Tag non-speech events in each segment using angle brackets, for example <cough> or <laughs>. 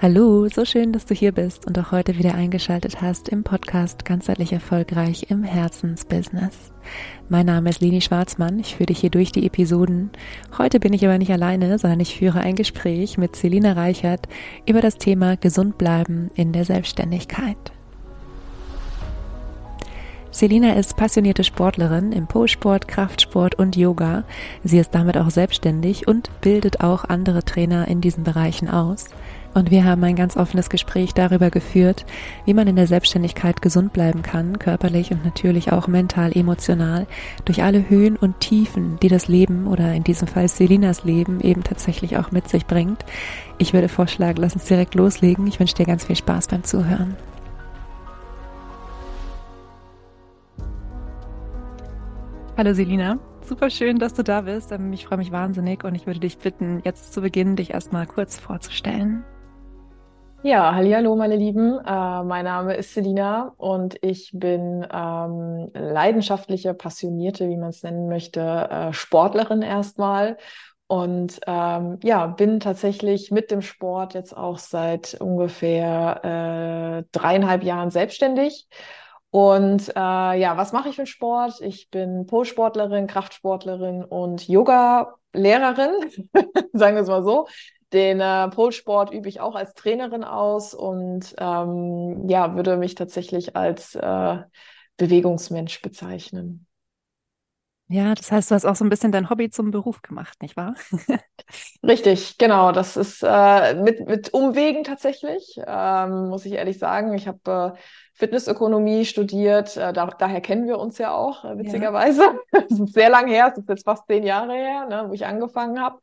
Hallo, so schön, dass du hier bist und auch heute wieder eingeschaltet hast im Podcast Ganzheitlich Erfolgreich im Herzensbusiness. Mein Name ist Leni Schwarzmann, ich führe dich hier durch die Episoden. Heute bin ich aber nicht alleine, sondern ich führe ein Gespräch mit Selina Reichert über das Thema Gesund bleiben in der Selbstständigkeit. Selina ist passionierte Sportlerin im Polsport, Kraftsport und Yoga. Sie ist damit auch selbstständig und bildet auch andere Trainer in diesen Bereichen aus. Und wir haben ein ganz offenes Gespräch darüber geführt, wie man in der Selbstständigkeit gesund bleiben kann, körperlich und natürlich auch mental, emotional, durch alle Höhen und Tiefen, die das Leben oder in diesem Fall Selinas Leben eben tatsächlich auch mit sich bringt. Ich würde vorschlagen, lass uns direkt loslegen. Ich wünsche dir ganz viel Spaß beim Zuhören. Hallo Selina, super schön, dass du da bist. Ähm, ich freue mich wahnsinnig und ich würde dich bitten, jetzt zu Beginn dich erstmal kurz vorzustellen. Ja, hallo meine Lieben. Äh, mein Name ist Selina und ich bin ähm, leidenschaftliche, passionierte, wie man es nennen möchte, äh, Sportlerin erstmal. Und ähm, ja, bin tatsächlich mit dem Sport jetzt auch seit ungefähr äh, dreieinhalb Jahren selbstständig. Und äh, ja, was mache ich für Sport? Ich bin Pole-Sportlerin, Kraftsportlerin und Yoga-Lehrerin, <laughs> sagen wir es mal so. Den äh, Polsport übe ich auch als Trainerin aus und ähm, ja, würde mich tatsächlich als äh, Bewegungsmensch bezeichnen. Ja, das heißt, du hast auch so ein bisschen dein Hobby zum Beruf gemacht, nicht wahr? <laughs> Richtig, genau. Das ist äh, mit, mit Umwegen tatsächlich, ähm, muss ich ehrlich sagen. Ich habe äh, Fitnessökonomie studiert, äh, da, daher kennen wir uns ja auch, äh, witzigerweise. Ja. <laughs> Das ist sehr lang her, das ist jetzt fast zehn Jahre her, ne, wo ich angefangen habe.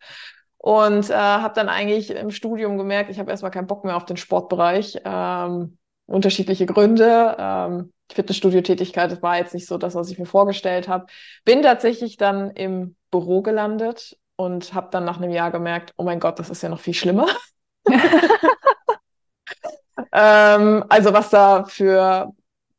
Und äh, habe dann eigentlich im Studium gemerkt, ich habe erstmal keinen Bock mehr auf den Sportbereich. Ähm, unterschiedliche Gründe. Ähm, Fitnessstudio-Tätigkeit das war jetzt nicht so das, was ich mir vorgestellt habe. Bin tatsächlich dann im Büro gelandet und habe dann nach einem Jahr gemerkt, oh mein Gott, das ist ja noch viel schlimmer. <laughs> <laughs> ähm, also was da für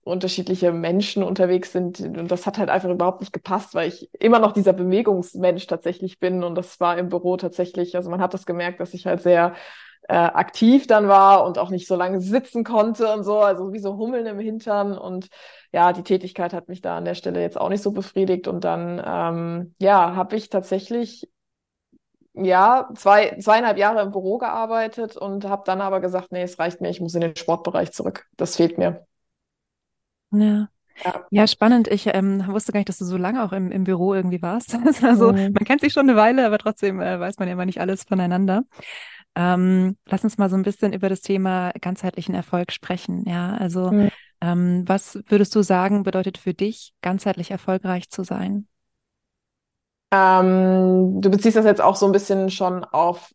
unterschiedliche Menschen unterwegs sind. Und das hat halt einfach überhaupt nicht gepasst, weil ich immer noch dieser Bewegungsmensch tatsächlich bin. Und das war im Büro tatsächlich, also man hat das gemerkt, dass ich halt sehr äh, aktiv dann war und auch nicht so lange sitzen konnte und so, also wie so Hummeln im Hintern. Und ja, die Tätigkeit hat mich da an der Stelle jetzt auch nicht so befriedigt. Und dann, ähm, ja, habe ich tatsächlich ja, zwei, zweieinhalb Jahre im Büro gearbeitet und habe dann aber gesagt, nee, es reicht mir, ich muss in den Sportbereich zurück. Das fehlt mir. Ja. Ja. ja, spannend. Ich ähm, wusste gar nicht, dass du so lange auch im, im Büro irgendwie warst. <laughs> also, mhm. man kennt sich schon eine Weile, aber trotzdem äh, weiß man ja immer nicht alles voneinander. Ähm, lass uns mal so ein bisschen über das Thema ganzheitlichen Erfolg sprechen. Ja, also mhm. ähm, was würdest du sagen, bedeutet für dich, ganzheitlich erfolgreich zu sein? Ähm, du beziehst das jetzt auch so ein bisschen schon auf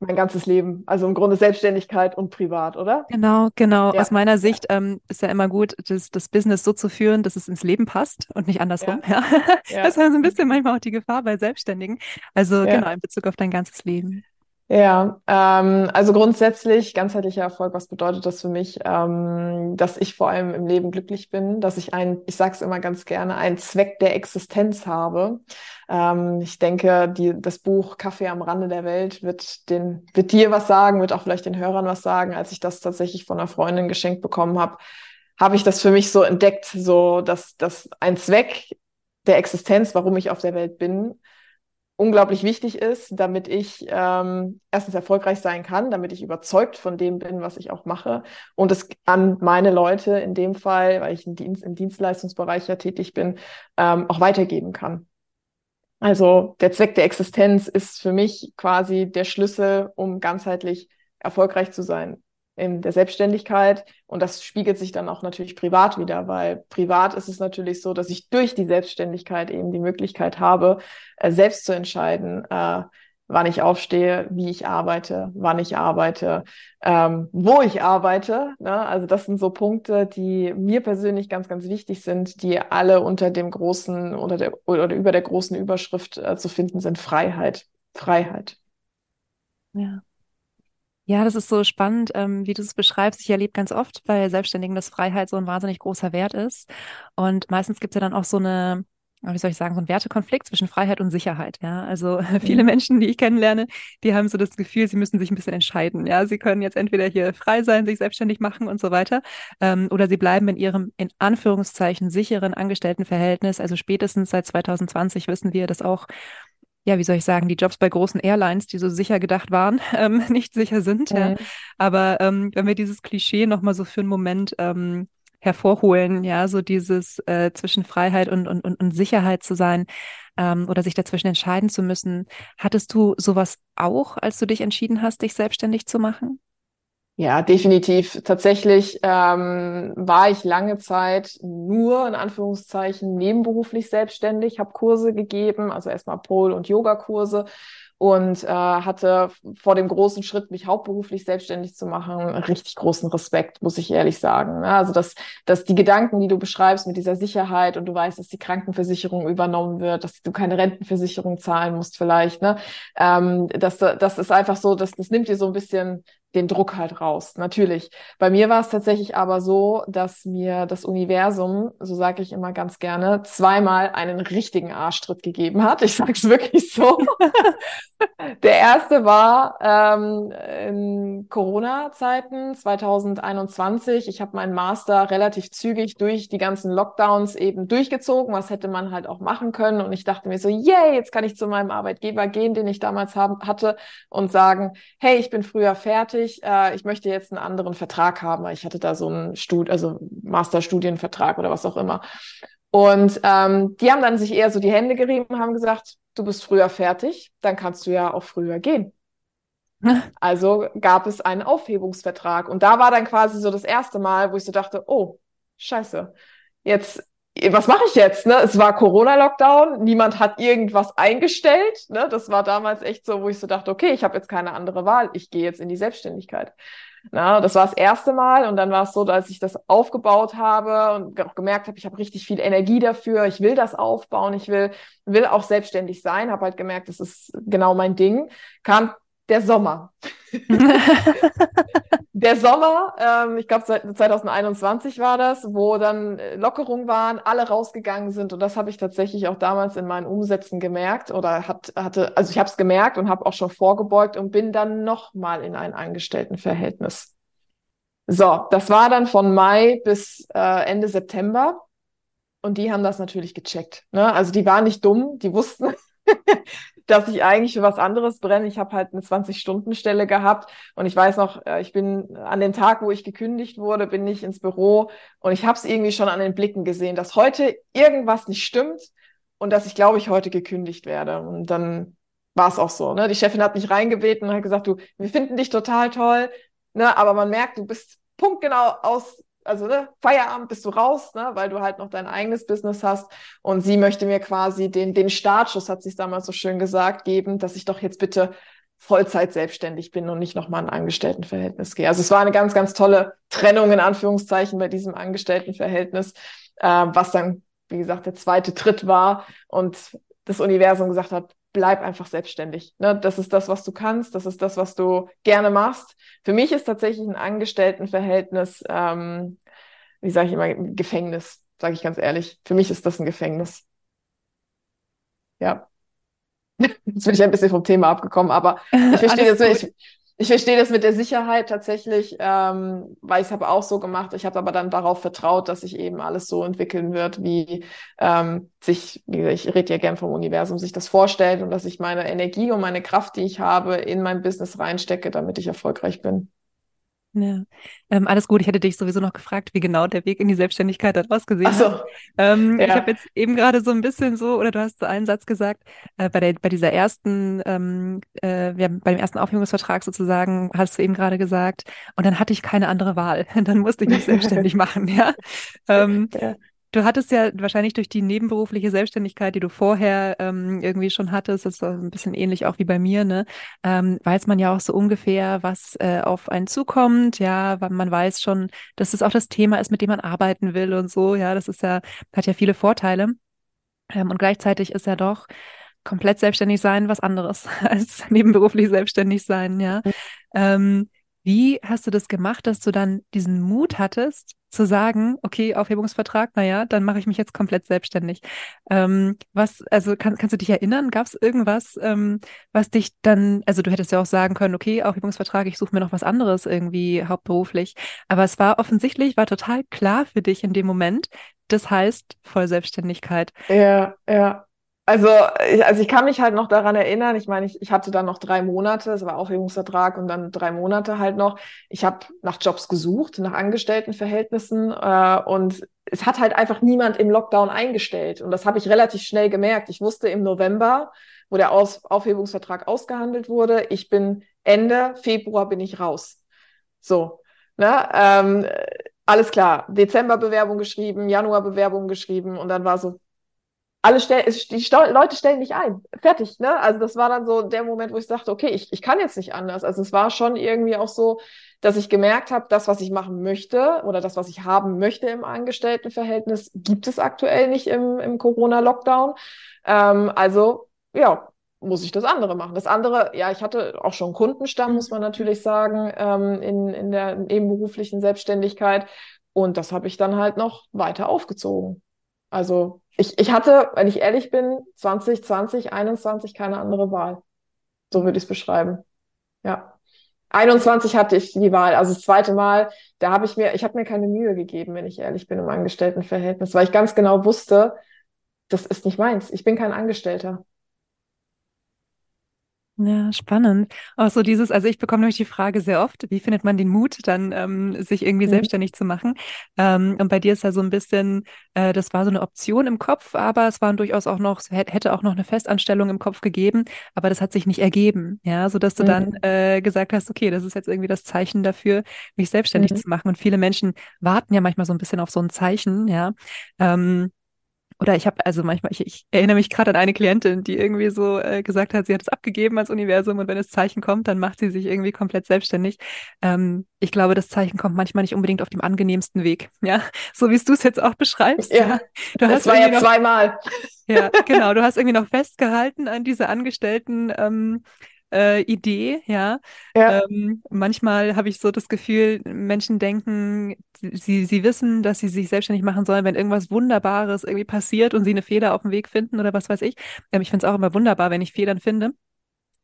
mein ganzes Leben. Also im Grunde Selbstständigkeit und privat, oder? Genau, genau. Ja. Aus meiner Sicht ähm, ist ja immer gut, das, das Business so zu führen, dass es ins Leben passt und nicht andersrum. Ja. <laughs> ja. Das ist also ein bisschen manchmal auch die Gefahr bei Selbstständigen. Also genau, in Bezug auf dein ganzes Leben. Ja, ähm, also grundsätzlich ganzheitlicher Erfolg, was bedeutet das für mich? Ähm, dass ich vor allem im Leben glücklich bin, dass ich ein, ich sage es immer ganz gerne, einen Zweck der Existenz habe. Ähm, ich denke, die, das Buch Kaffee am Rande der Welt wird, den, wird dir was sagen, wird auch vielleicht den Hörern was sagen. Als ich das tatsächlich von einer Freundin geschenkt bekommen habe, habe ich das für mich so entdeckt, so dass, dass ein Zweck der Existenz, warum ich auf der Welt bin, unglaublich wichtig ist, damit ich ähm, erstens erfolgreich sein kann, damit ich überzeugt von dem bin, was ich auch mache und es an meine Leute in dem Fall, weil ich im, Dienst, im Dienstleistungsbereich ja tätig bin, ähm, auch weitergeben kann. Also der Zweck der Existenz ist für mich quasi der Schlüssel, um ganzheitlich erfolgreich zu sein in der Selbstständigkeit. Und das spiegelt sich dann auch natürlich privat wieder, weil privat ist es natürlich so, dass ich durch die Selbstständigkeit eben die Möglichkeit habe, äh, selbst zu entscheiden, äh, wann ich aufstehe, wie ich arbeite, wann ich arbeite, ähm, wo ich arbeite. Ne? Also das sind so Punkte, die mir persönlich ganz, ganz wichtig sind, die alle unter dem großen, unter der oder über der großen Überschrift äh, zu finden sind. Freiheit. Freiheit. Ja. Ja, das ist so spannend, ähm, wie du es beschreibst. Ich erlebe ganz oft bei Selbstständigen, dass Freiheit so ein wahnsinnig großer Wert ist. Und meistens gibt es ja dann auch so eine wie soll ich sagen, so ein Wertekonflikt zwischen Freiheit und Sicherheit. Ja, also <laughs> viele. Menschen, die ich kennenlerne, die haben so das Gefühl, sie müssen sich ein bisschen entscheiden. Ja, sie können jetzt entweder hier frei sein, sich selbstständig machen und so weiter, ähm, oder sie bleiben in ihrem in Anführungszeichen sicheren Angestelltenverhältnis. Also spätestens seit 2020 wissen wir, dass auch ja, wie soll ich sagen, die Jobs bei großen Airlines, die so sicher gedacht waren, <laughs> ähm, nicht sicher sind. Mhm. Ja. Aber ähm, wenn wir dieses Klischee nochmal so für einen Moment ähm, hervorholen, ja, so dieses äh, zwischen Freiheit und, und, und, und Sicherheit zu sein ähm, oder sich dazwischen entscheiden zu müssen. Hattest du sowas auch, als du dich entschieden hast, dich selbstständig zu machen? Ja, definitiv. Tatsächlich ähm, war ich lange Zeit nur in Anführungszeichen nebenberuflich selbstständig, habe Kurse gegeben, also erstmal Pol- und Yogakurse und äh, hatte vor dem großen Schritt, mich hauptberuflich selbstständig zu machen, richtig großen Respekt, muss ich ehrlich sagen. Ne? Also dass, dass die Gedanken, die du beschreibst mit dieser Sicherheit und du weißt, dass die Krankenversicherung übernommen wird, dass du keine Rentenversicherung zahlen musst vielleicht, ne? ähm, das, das ist einfach so, das, das nimmt dir so ein bisschen den Druck halt raus, natürlich. Bei mir war es tatsächlich aber so, dass mir das Universum, so sage ich immer ganz gerne, zweimal einen richtigen Arschtritt gegeben hat. Ich sage es wirklich so. <laughs> Der erste war ähm, in Corona-Zeiten 2021. Ich habe meinen Master relativ zügig durch die ganzen Lockdowns eben durchgezogen. Was hätte man halt auch machen können? Und ich dachte mir so, yay, jetzt kann ich zu meinem Arbeitgeber gehen, den ich damals haben, hatte, und sagen, hey, ich bin früher fertig fertig, äh, ich möchte jetzt einen anderen Vertrag haben. Ich hatte da so einen Stud also Masterstudienvertrag oder was auch immer. Und ähm, die haben dann sich eher so die Hände gerieben und haben gesagt, du bist früher fertig, dann kannst du ja auch früher gehen. <laughs> Also gab es einen Aufhebungsvertrag. Und da war dann quasi so das erste Mal, wo ich so dachte, oh, scheiße, jetzt was mache ich jetzt? Ne? Es war Corona-Lockdown, niemand hat irgendwas eingestellt. Ne? Das war damals echt so, wo ich so dachte, okay, ich habe jetzt keine andere Wahl, ich gehe jetzt in die Selbstständigkeit. Na, das war das erste Mal und dann war es so, dass ich das aufgebaut habe und auch gemerkt habe, ich habe richtig viel Energie dafür, ich will das aufbauen, ich will, will auch selbstständig sein, habe halt gemerkt, das ist genau mein Ding. Kam der Sommer. <laughs> der Sommer, ähm, ich glaube 2021 war das, wo dann äh, Lockerungen waren, alle rausgegangen sind und das habe ich tatsächlich auch damals in meinen Umsätzen gemerkt oder hat, hatte, also ich habe es gemerkt und habe auch schon vorgebeugt und bin dann nochmal in ein Angestelltenverhältnis. So, das war dann von Mai bis äh, Ende September und die haben das natürlich gecheckt. Ne? Also die waren nicht dumm, die wussten, <laughs> dass ich eigentlich für was anderes brenne. Ich habe halt eine 20-Stunden-Stelle gehabt und ich weiß noch, äh, ich bin an dem Tag, wo ich gekündigt wurde, bin ich ins Büro und ich habe es irgendwie schon an den Blicken gesehen, dass heute irgendwas nicht stimmt und dass ich, glaube ich, heute gekündigt werde. Und dann war es auch so. Ne? Die Chefin hat mich reingebeten und hat gesagt, du, wir finden dich total toll, ne? aber man merkt, du bist punktgenau aus also ne, Feierabend bist du raus, ne, weil du halt noch dein eigenes Business hast. Und sie möchte mir quasi den, den Startschuss, hat sie es damals so schön gesagt, geben, dass ich doch jetzt bitte Vollzeit selbstständig bin und nicht nochmal ein Angestelltenverhältnis gehe. Also es war eine ganz, ganz tolle Trennung in Anführungszeichen bei diesem Angestelltenverhältnis, äh, was dann, wie gesagt, der zweite Tritt war und das Universum gesagt hat, bleib einfach selbstständig. Ne? Das ist das, was du kannst, das ist das, was du gerne machst. Für mich ist tatsächlich ein Angestelltenverhältnis, ähm, wie sage ich immer, Gefängnis, sage ich ganz ehrlich. Für mich ist das ein Gefängnis. Ja. <laughs> Jetzt bin ich ein bisschen vom Thema abgekommen, aber <laughs> ich verstehe das. Ich, ich verstehe das mit der Sicherheit tatsächlich, ähm, weil ich es habe auch so gemacht. Ich habe aber dann darauf vertraut, dass sich eben alles so entwickeln wird, wie ähm, sich, wie gesagt, ich rede ja gern vom Universum, sich das vorstellt und dass ich meine Energie und meine Kraft, die ich habe, in mein Business reinstecke, damit ich erfolgreich bin. Ja, ähm, alles gut. Ich hätte dich sowieso noch gefragt, wie genau der Weg in die Selbstständigkeit hat ausgesehen. Ach so. Ähm, ja. Ich habe jetzt eben gerade so ein bisschen so, oder du hast so einen Satz gesagt, äh, bei, der, bei dieser ersten, ähm, äh, wir haben bei dem ersten Aufhebungsvertrag sozusagen, hast du eben gerade gesagt, und dann hatte ich keine andere Wahl. <laughs> Dann musste ich mich selbstständig <laughs> machen, ja. Ähm, ja. Du hattest ja wahrscheinlich durch die nebenberufliche Selbstständigkeit, die du vorher ähm, irgendwie schon hattest, das ist ein bisschen ähnlich auch wie bei mir, ne? Ähm, weiß man ja auch so ungefähr, was äh, auf einen zukommt, ja, man weiß schon, dass es auch das Thema ist, mit dem man arbeiten will und so, ja, das ist ja, hat ja viele Vorteile. Ähm, und gleichzeitig ist ja doch komplett selbstständig sein was anderes <laughs> als nebenberuflich selbstständig sein, ja. Ähm, Wie hast du das gemacht, dass du dann diesen Mut hattest, zu sagen, okay, Aufhebungsvertrag, naja, dann mache ich mich jetzt komplett selbstständig. Ähm, was, also kann, kannst du dich erinnern, gab es irgendwas, ähm, was dich dann, also du hättest ja auch sagen können, okay, Aufhebungsvertrag, ich suche mir noch was anderes irgendwie hauptberuflich. Aber es war offensichtlich, war total klar für dich in dem Moment, das heißt Vollselbstständigkeit. Ja, ja. Also, ich, also ich kann mich halt noch daran erinnern, ich meine, ich, ich hatte dann noch drei Monate, es war Aufhebungsvertrag und dann drei Monate halt noch. Ich habe nach Jobs gesucht, nach Angestelltenverhältnissen äh, und es hat halt einfach niemand im Lockdown eingestellt. Und das habe ich relativ schnell gemerkt. Ich wusste im November, wo der Aus Aufhebungsvertrag ausgehandelt wurde, ich bin Ende Februar bin ich raus. So, ne? Ähm, alles klar, Dezember Bewerbung geschrieben, Januar Bewerbung geschrieben und dann war so, alle stellen, die Leute stellen nicht ein. Fertig, ne? Also das war dann so der Moment, wo ich sagte, okay, ich, ich kann jetzt nicht anders. Also es war schon irgendwie auch so, dass ich gemerkt habe, das, was ich machen möchte oder das, was ich haben möchte im Angestelltenverhältnis, gibt es aktuell nicht im, im Corona-Lockdown. Ähm, also ja, muss ich das andere machen. Das andere, ja, ich hatte auch schon Kundenstamm, muss man natürlich sagen, ähm, in, in der nebenberuflichen Selbstständigkeit. Und das habe ich dann halt noch weiter aufgezogen. Also ich, ich hatte, wenn ich ehrlich bin, 2020, 21 keine andere Wahl. So würde ich es beschreiben. Ja. 21 hatte ich die Wahl, also das zweite Mal, da habe ich mir, ich habe mir keine Mühe gegeben, wenn ich ehrlich bin, im Angestelltenverhältnis, weil ich ganz genau wusste, das ist nicht meins. Ich bin kein Angestellter. Ja, spannend. Auch so dieses, also ich bekomme nämlich die Frage sehr oft, wie findet man den Mut, dann ähm, sich irgendwie mhm. selbstständig zu machen? Ähm, und bei dir ist ja so ein bisschen, äh, das war so eine Option im Kopf, aber es waren durchaus auch noch, hätte auch noch eine Festanstellung im Kopf gegeben, aber das hat sich nicht ergeben, ja, so dass du mhm. dann äh, gesagt hast, okay, das ist jetzt irgendwie das Zeichen dafür, mich selbstständig mhm. zu machen. Und viele Menschen warten ja manchmal so ein bisschen auf so ein Zeichen, ja. Ähm, oder ich habe, also manchmal, ich, ich erinnere mich gerade an eine Klientin, die irgendwie so äh, gesagt hat, sie hat es abgegeben als Universum und wenn das Zeichen kommt, dann macht sie sich irgendwie komplett selbstständig. Ähm, ich glaube, das Zeichen kommt manchmal nicht unbedingt auf dem angenehmsten Weg, <laughs> ja, so wie du es jetzt auch beschreibst. Ja, ja. Du das hast war ja noch, zweimal. Ja, <laughs> genau. Du hast irgendwie noch festgehalten an diese Angestellten. Ähm, äh, Idee, ja. ja. Ähm, manchmal habe ich so das Gefühl, Menschen denken, sie, sie wissen, dass sie sich selbstständig machen sollen, wenn irgendwas Wunderbares irgendwie passiert und sie eine Fehler auf dem Weg finden oder was weiß ich. Ähm, ich finde es auch immer wunderbar, wenn ich Federn finde.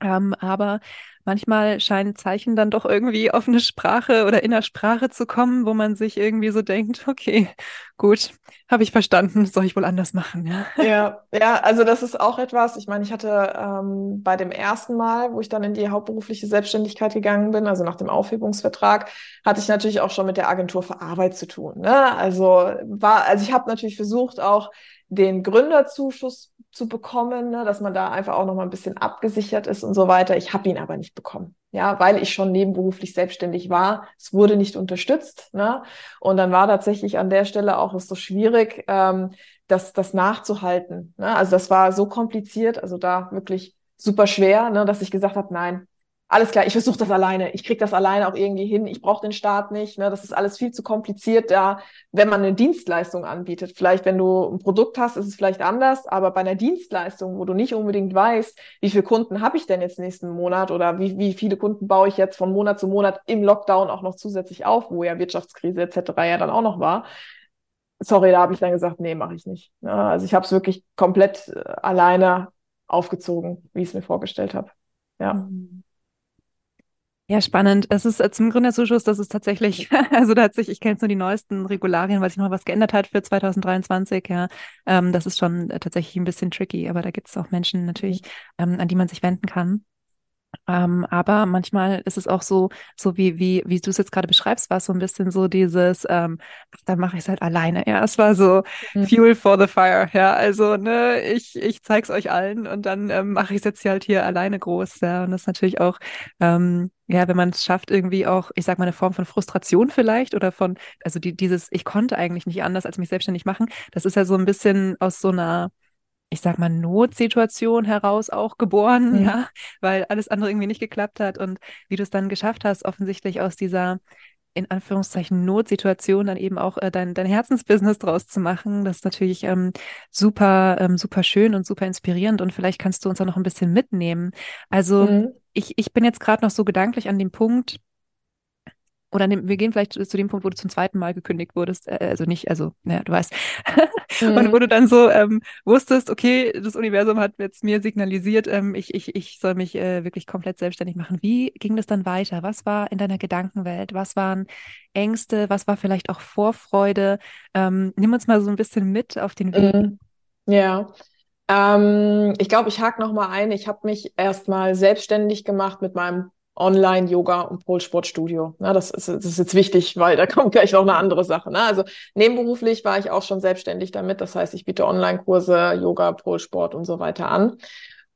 Ähm, aber manchmal scheinen Zeichen dann doch irgendwie auf eine Sprache oder in der Sprache zu kommen, wo man sich irgendwie so denkt, okay, gut, habe ich verstanden, soll ich wohl anders machen. Ja, ja, ja also das ist auch etwas, ich meine, ich hatte ähm, bei dem ersten Mal, wo ich dann in die hauptberufliche Selbstständigkeit gegangen bin, also nach dem Aufhebungsvertrag, hatte ich natürlich auch schon mit der Agentur für Arbeit zu tun. Ne? Also war, also ich habe natürlich versucht, auch den Gründerzuschuss zu bekommen, ne, dass man da einfach auch noch mal ein bisschen abgesichert ist und so weiter. Ich habe ihn aber nicht bekommen, ja, weil ich schon nebenberuflich selbstständig war. Es wurde nicht unterstützt, ne? Und dann war tatsächlich an der Stelle auch es so schwierig, ähm, das, das nachzuhalten. Ne? Also das war so kompliziert, also da wirklich super schwer, ne, dass ich gesagt habe, nein, alles klar, ich versuche das alleine. Ich kriege das alleine auch irgendwie hin. Ich brauche den Staat nicht. Ne? Das ist alles viel zu kompliziert da, wenn man eine Dienstleistung anbietet. Vielleicht, wenn du ein Produkt hast, ist es vielleicht anders, aber bei einer Dienstleistung, wo du nicht unbedingt weißt, wie viele Kunden habe ich denn jetzt nächsten Monat oder wie, wie viele Kunden baue ich jetzt von Monat zu Monat im Lockdown auch noch zusätzlich auf, wo ja Wirtschaftskrise etc. ja dann auch noch war. Sorry, da habe ich dann gesagt, nee, mache ich nicht. Ja, also ich habe es wirklich komplett äh, alleine aufgezogen, wie ich es mir vorgestellt habe. Ja. Mhm. Ja, spannend. Es ist äh, zum Gründerzuschuss, das ist tatsächlich, <laughs> also da hat sich, ich kenne jetzt nur die neuesten Regularien, weil sich noch was geändert hat für 2023, ja. Ähm, das ist schon äh, tatsächlich ein bisschen tricky, aber da gibt es auch Menschen natürlich, ähm, an die man sich wenden kann. Ähm, aber manchmal ist es auch so, so wie, wie, wie du es jetzt gerade beschreibst, war es so ein bisschen so dieses, ähm, ach, dann mache ich es halt alleine. Ja, es war so mhm. Fuel for the Fire. Ja, also, ne, ich, ich zeig's euch allen und dann ähm, mache ich es jetzt hier halt hier alleine groß. Ja, und das ist natürlich auch, ähm, ja, wenn man es schafft, irgendwie auch, ich sag mal, eine Form von Frustration vielleicht oder von, also die, dieses, ich konnte eigentlich nicht anders als mich selbstständig machen, das ist ja so ein bisschen aus so einer, ich sag mal, Notsituation heraus auch geboren, mhm. ja, weil alles andere irgendwie nicht geklappt hat und wie du es dann geschafft hast, offensichtlich aus dieser in Anführungszeichen Notsituation dann eben auch äh, dein, dein Herzensbusiness draus zu machen. Das ist natürlich ähm, super, ähm, super schön und super inspirierend und vielleicht kannst du uns auch noch ein bisschen mitnehmen. Also mhm. ich, ich bin jetzt gerade noch so gedanklich an dem Punkt, oder ne, wir gehen vielleicht zu dem Punkt, wo du zum zweiten Mal gekündigt wurdest, äh, also nicht, also, naja, du weißt. <laughs> mhm. Und wo du dann so ähm, wusstest, okay, das Universum hat jetzt mir signalisiert, ähm, ich, ich, ich soll mich äh, wirklich komplett selbstständig machen. Wie ging das dann weiter? Was war in deiner Gedankenwelt? Was waren Ängste? Was war vielleicht auch Vorfreude? Ähm, nimm uns mal so ein bisschen mit auf den Weg. Mhm. Ja. Ähm, ich glaube, ich hake noch mal ein. Ich habe mich erstmal selbstständig gemacht mit meinem Online-Yoga und Polsportstudio. Na, das, ist, das ist jetzt wichtig, weil da <laughs> kommt gleich noch eine andere Sache. Ne? Also nebenberuflich war ich auch schon selbstständig damit. Das heißt, ich biete Online-Kurse, Yoga, Polsport und so weiter an.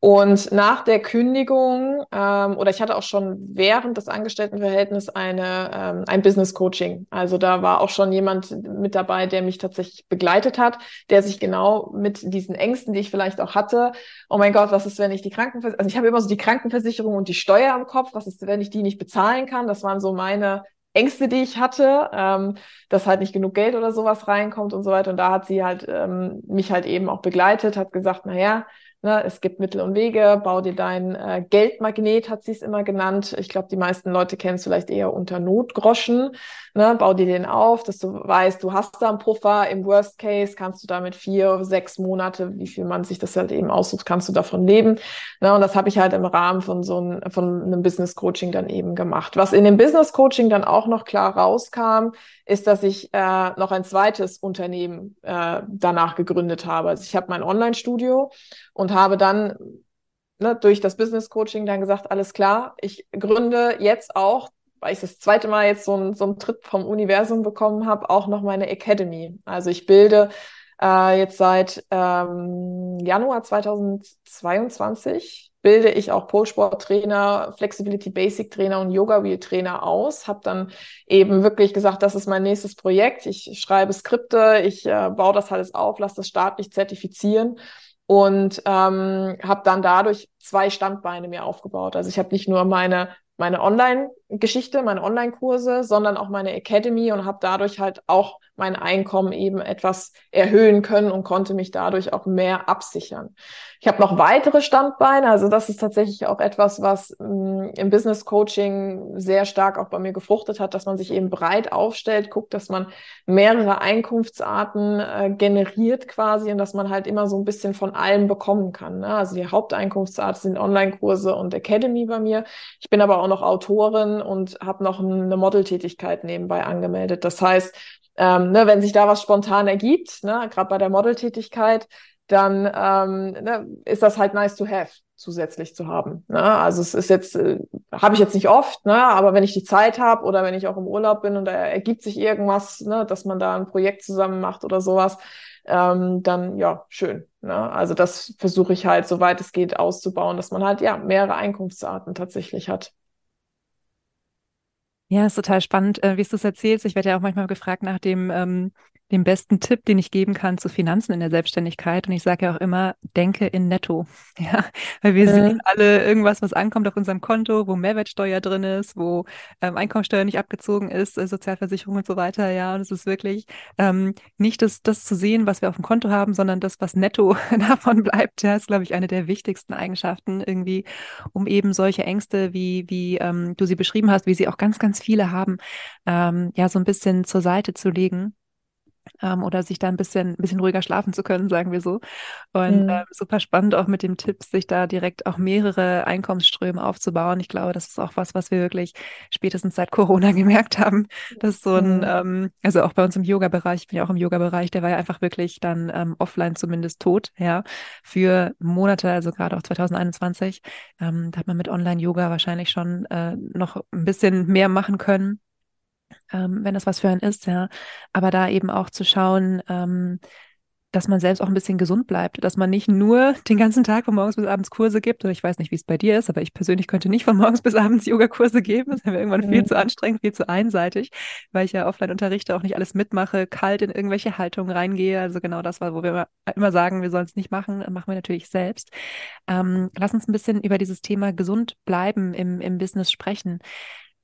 Und nach der Kündigung, ähm, oder ich hatte auch schon während des Angestelltenverhältnisses eine, ähm, ein Business Coaching. Also da war auch schon jemand mit dabei, der mich tatsächlich begleitet hat, der sich genau mit diesen Ängsten, die ich vielleicht auch hatte, oh mein Gott, was ist, wenn ich die Krankenversicherung, also ich habe immer so die Krankenversicherung und die Steuer im Kopf, was ist, wenn ich die nicht bezahlen kann? Das waren so meine Ängste, die ich hatte, ähm, dass halt nicht genug Geld oder sowas reinkommt und so weiter. Und da hat sie halt ähm, mich halt eben auch begleitet, hat gesagt, na ja, Ne, es gibt Mittel und Wege, bau dir dein äh, Geldmagnet, hat sie es immer genannt. Ich glaube, die meisten Leute kennen es vielleicht eher unter Notgroschen. Ne, bau dir den auf, dass du weißt, du hast da einen Puffer. Im Worst Case kannst du damit vier, sechs Monate, wie viel man sich das halt eben aussucht, kannst du davon leben. Ne, und das habe ich halt im Rahmen von so ein, von einem Business Coaching dann eben gemacht. Was in dem Business Coaching dann auch noch klar rauskam, ist, dass ich äh, noch ein zweites Unternehmen äh, danach gegründet habe. Also ich habe mein Online-Studio und habe dann ne, durch das Business Coaching dann gesagt, alles klar, ich gründe jetzt auch, weil ich das zweite Mal jetzt so, ein, so einen Tritt vom Universum bekommen habe, auch noch meine Academy. Also ich bilde äh, jetzt seit ähm, Januar 2022 bilde ich auch Polsport-Trainer, Flexibility Basic Trainer und Yoga Wheel Trainer aus. Habe dann eben wirklich gesagt, das ist mein nächstes Projekt. Ich schreibe Skripte, ich äh, baue das alles auf, lasse das staatlich zertifizieren und ähm, habe dann dadurch zwei Standbeine mir aufgebaut. Also ich habe nicht nur meine meine Online-Geschichte, meine Online-Kurse, sondern auch meine Academy und habe dadurch halt auch mein Einkommen eben etwas erhöhen können und konnte mich dadurch auch mehr absichern. Ich habe noch weitere Standbeine, also das ist tatsächlich auch etwas, was mh, mm, im Business Coaching sehr stark auch bei mir gefruchtet hat, dass man sich eben breit aufstellt, guckt, dass man mehrere Einkunftsarten äh, generiert quasi und dass man halt immer so ein bisschen von allem bekommen kann. Ne? Also die Haupteinkunftsart sind Online-Kurse und Academy bei mir. Ich bin aber auch noch Autorin und habe noch eine Modeltätigkeit nebenbei angemeldet. Das heißt, ähm, ne, wenn sich da was spontan ergibt, ne, gerade bei der Modeltätigkeit, dann ähm, ne, ist das halt nice to have zusätzlich zu haben. Ne? Also es ist jetzt, äh, habe ich jetzt nicht oft, ne? aber wenn ich die Zeit habe oder wenn ich auch im Urlaub bin und da ergibt sich irgendwas, ne, dass man da ein Projekt zusammen macht oder sowas, ähm, dann ja, schön. Ne? Also das versuche ich halt, soweit es geht, auszubauen, dass man halt ja mehrere Einkunftsarten tatsächlich hat. Ja, ist total spannend, äh, wie du es erzählst. Ich werde ja auch manchmal gefragt nach dem ähm, den besten Tipp, den ich geben kann zu Finanzen in der Selbstständigkeit. Und ich sage ja auch immer, denke in Netto. <laughs> Ja, weil wir mhm. sehen alle irgendwas, was ankommt auf unserem Konto, wo Mehrwertsteuer drin ist, wo ähm, Einkommensteuer nicht abgezogen ist, äh, Sozialversicherung und so weiter. Ja, und es ist wirklich ähm, nicht das, das zu sehen, was wir auf dem Konto haben, sondern das, was netto <laughs> davon bleibt. Ja, ist, glaube ich, eine der wichtigsten Eigenschaften irgendwie, um eben solche Ängste, wie, wie ähm, du sie beschrieben hast, wie sie auch ganz, ganz viele haben, ähm, ja, so ein bisschen zur Seite zu legen ähm, oder sich da ein bisschen, ein bisschen ruhiger schlafen zu können, sagen wir so. Und mhm. ähm, super spannend auch mit dem Tipp, sich da direkt auch mehrere Einkommensströme aufzubauen. Ich glaube, das ist auch was, was wir wirklich spätestens seit Corona <laughs> gemerkt haben, dass so ein, mhm. ähm, also auch bei uns im Yoga-Bereich, ich bin ja auch im Yoga-Bereich, der war ja einfach wirklich dann ähm, offline zumindest tot, ja, für Monate, also gerade auch 2021. Ähm, da hat man mit Online-Yoga wahrscheinlich schon äh, noch ein bisschen mehr machen können ähm, wenn das was für einen ist, ja. Aber da eben auch zu schauen, ähm, dass man selbst auch ein bisschen gesund bleibt, dass man nicht nur <laughs> den ganzen Tag von morgens bis abends Kurse gibt. Oder ich weiß nicht, wie es bei dir ist, aber ich persönlich könnte nicht von morgens bis abends Yogakurse geben. Das wäre irgendwann mhm. viel zu anstrengend, viel zu einseitig, weil ich ja offline unterrichte, auch nicht alles mitmache, kalt in irgendwelche Haltungen reingehe. Also genau das war, wo wir immer sagen, wir sollen es nicht machen, machen wir natürlich selbst. Ähm, lass uns ein bisschen über dieses Thema gesund bleiben im, im Business sprechen.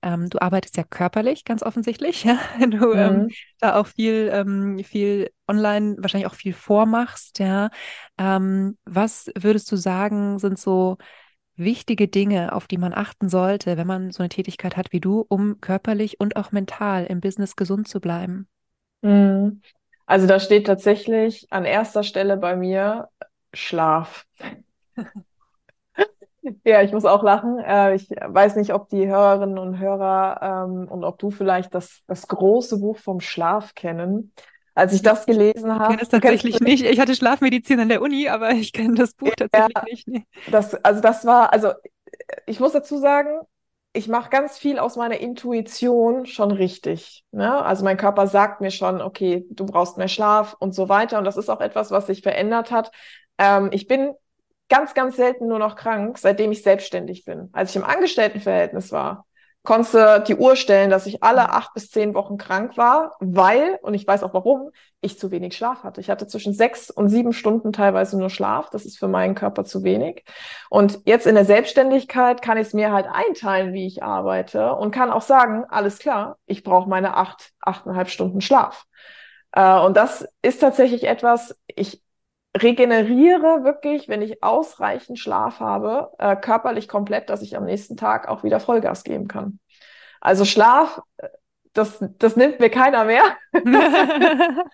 Ähm, du arbeitest ja körperlich, ganz offensichtlich, <laughs> ja. Du ähm, mhm. ähm, da auch viel, ähm, viel online, wahrscheinlich auch viel vormachst, ja. Ähm, was würdest du sagen, sind so wichtige Dinge, auf die man achten sollte, wenn man so eine Tätigkeit hat wie du, um körperlich und auch mental im Business gesund zu bleiben? Mhm. Also da steht tatsächlich an erster Stelle bei mir Schlaf. <laughs> Ja, ich muss auch lachen. Äh, ich weiß nicht, ob die Hörerinnen und Hörer ähm, und ob du vielleicht das, das große Buch vom Schlaf kennen. Als ich das gelesen habe. Ich kenne es tatsächlich nicht. Ich hatte Schlafmedizin an der Uni, aber ich kenne das Buch ja, tatsächlich nicht. Das, also das war, also ich muss dazu sagen, ich mache ganz viel aus meiner Intuition schon richtig. Ne? Also mein Körper sagt mir schon, okay, du brauchst mehr Schlaf und so weiter. Und das ist auch etwas, was sich verändert hat. Ähm, ich bin ganz, ganz selten nur noch krank, seitdem ich selbstständig bin. Als ich im Angestelltenverhältnis war, konnte die Uhr stellen, dass ich alle acht bis zehn Wochen krank war, weil, und ich weiß auch warum, ich zu wenig Schlaf hatte. Ich hatte zwischen sechs und sieben Stunden teilweise nur Schlaf. Das ist für meinen Körper zu wenig. Und jetzt in der Selbstständigkeit kann ich es mir halt einteilen, wie ich arbeite und kann auch sagen, alles klar, ich brauche meine acht, achteinhalb Stunden Schlaf. Äh, und das ist tatsächlich etwas, ich regeneriere wirklich, wenn ich ausreichend Schlaf habe, äh, körperlich komplett, dass ich am nächsten Tag auch wieder Vollgas geben kann. Also Schlaf, äh, das, das nimmt mir keiner mehr. <laughs>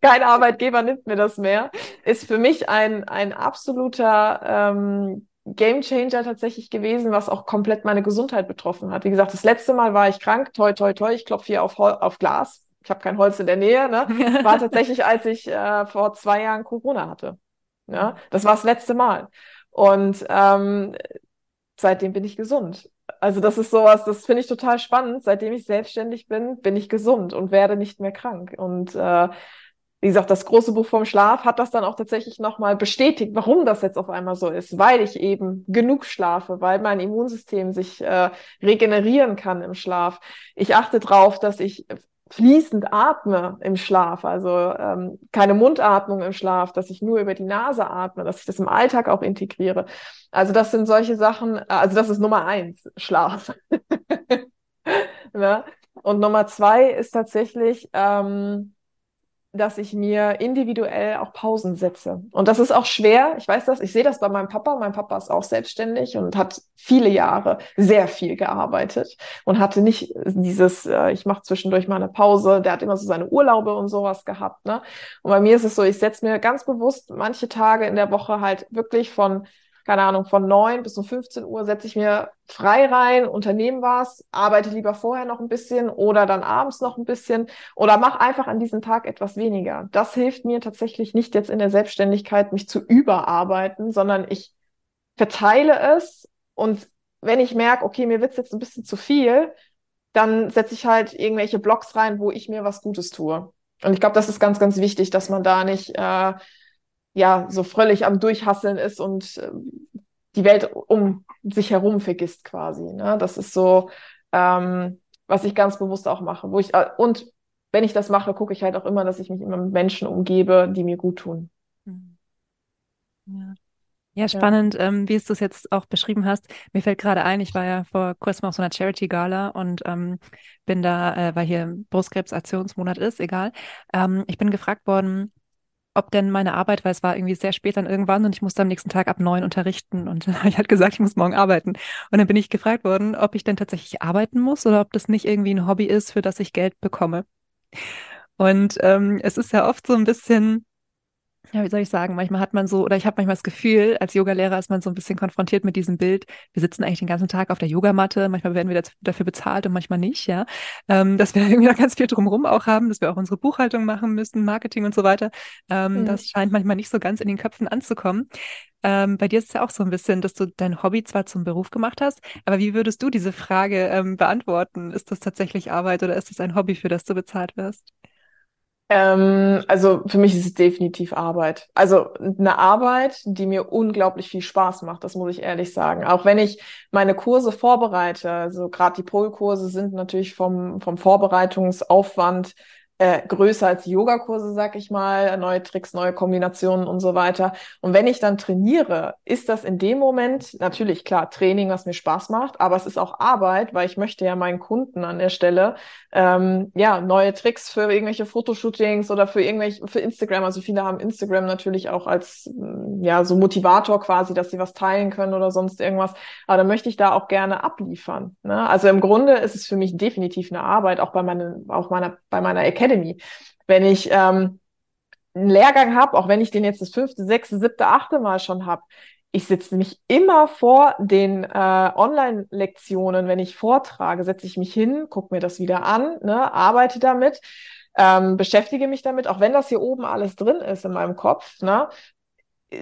Kein Arbeitgeber nimmt mir das mehr. Ist für mich ein, ein absoluter ähm, Game Changer tatsächlich gewesen, was auch komplett meine Gesundheit betroffen hat. Wie gesagt, das letzte Mal war ich krank, toi, toi, toi, ich klopfe hier auf, auf Glas ich habe kein Holz in der Nähe, ne? <laughs> war tatsächlich, als ich äh, vor zwei Jahren Corona hatte. Ja? Das war das letzte Mal. Und ähm, seitdem bin ich gesund. Also das ist sowas, das finde ich total spannend. Seitdem ich selbstständig bin, bin ich gesund und werde nicht mehr krank. Und äh, wie gesagt, das große Buch vom Schlaf hat das dann auch tatsächlich nochmal bestätigt, warum das jetzt auf einmal so ist, weil ich eben genug schlafe, weil mein Immunsystem sich äh, regenerieren kann im Schlaf. Ich achte drauf, dass ich fließend atme im Schlaf, also ähm, keine Mundatmung im Schlaf, dass ich nur über die Nase atme, dass ich das im Alltag auch integriere. Also das sind solche Sachen, also das ist Nummer eins, Schlaf. <laughs> ne? Und Nummer zwei ist tatsächlich, ähm, dass ich mir individuell auch Pausen setze. Und das ist auch schwer. Ich weiß das, ich sehe das bei meinem Papa. Mein Papa ist auch selbstständig und hat viele Jahre sehr viel gearbeitet und hatte nicht dieses, äh, ich mache zwischendurch mal eine Pause. Der hat immer so seine Urlaube und sowas gehabt. Ne? Und bei mir ist es so, ich setze mir ganz bewusst manche Tage in der Woche halt wirklich von keine Ahnung, von neun bis um 15 Uhr setze ich mir frei rein, unternehme was, arbeite lieber vorher noch ein bisschen oder dann abends noch ein bisschen oder mach einfach an diesem Tag etwas weniger. Das hilft mir tatsächlich nicht jetzt in der Selbstständigkeit, mich zu überarbeiten, sondern ich verteile es und wenn ich merke, okay, mir wird's jetzt ein bisschen zu viel, dann setze ich halt irgendwelche Blogs rein, wo ich mir was Gutes tue. Und ich glaube, das ist ganz, ganz wichtig, dass man da nicht äh, ja so fröhlich am Durchhasseln ist und äh, die Welt um sich herum vergisst quasi. Ne? Das ist so, ähm, was ich ganz bewusst auch mache. Wo ich, äh, und wenn ich das mache, gucke ich halt auch immer, dass ich mich immer mit Menschen umgebe, die mir gut tun. Mhm. Ja. Ja, spannend, ja. Ähm, wie es du es jetzt auch beschrieben hast. Mir fällt gerade ein, ich war ja vor kurzem auf so einer Charity-Gala und ähm, bin da, äh, weil hier Brustkrebs-Aktionsmonat ist, egal. Ähm, ich bin gefragt worden, ob denn meine Arbeit, weil es war irgendwie sehr spät dann irgendwann und ich musste am nächsten Tag ab neun unterrichten und <laughs> dann habe ich halt gesagt, ich muss morgen arbeiten. Und dann bin ich gefragt worden, ob ich denn tatsächlich arbeiten muss oder ob das nicht irgendwie ein Hobby ist, für das ich Geld bekomme. Und ähm, es ist ja oft so ein bisschen, ja, wie soll ich sagen, manchmal hat man so, oder ich habe manchmal das Gefühl, als Yogalehrer ist man so ein bisschen konfrontiert mit diesem Bild, wir sitzen eigentlich den ganzen Tag auf der Yogamatte, manchmal werden wir dafür bezahlt und manchmal nicht, ja. Ähm, dass wir <laughs> irgendwie noch ganz viel drumherum auch haben, dass wir auch unsere Buchhaltung machen müssen, Marketing und so weiter. Ähm, mhm. Das scheint manchmal nicht so ganz in den Köpfen anzukommen. Ähm, bei dir ist es ja auch so ein bisschen, dass du dein Hobby zwar zum Beruf gemacht hast, aber wie würdest du diese Frage ähm, beantworten? Ist das tatsächlich Arbeit oder ist das ein Hobby, für das du bezahlt wirst? Ähm, also für mich ist es definitiv Arbeit. Also eine Arbeit, die mir unglaublich viel Spaß macht, das muss ich ehrlich sagen. Auch wenn ich meine Kurse vorbereite, also gerade die Polkurse sind natürlich vom, vom Vorbereitungsaufwand äh, größer als Yogakurse, sag ich mal, neue Tricks, neue Kombinationen und so weiter. Und wenn ich dann trainiere, ist das in dem Moment natürlich klar Training, was mir Spaß macht, aber es ist auch Arbeit, weil ich möchte ja meinen Kunden an der Stelle ähm, ja neue Tricks für irgendwelche Fotoshootings oder für irgendwelche für Instagram. Also viele haben Instagram natürlich auch als ja so Motivator quasi, dass sie was teilen können oder sonst irgendwas. Aber dann möchte ich da auch gerne abliefern. Ne? Also im Grunde ist es für mich definitiv eine Arbeit, auch bei meinen, auch meiner bei meiner Academy Academy. Wenn ich ähm, einen Lehrgang habe, auch wenn ich den jetzt das fünfte, sechste, siebte, achte Mal schon habe, ich sitze mich immer vor den äh, Online-Lektionen, wenn ich vortrage, setze ich mich hin, gucke mir das wieder an, ne, arbeite damit, ähm, beschäftige mich damit, auch wenn das hier oben alles drin ist in meinem Kopf, ne,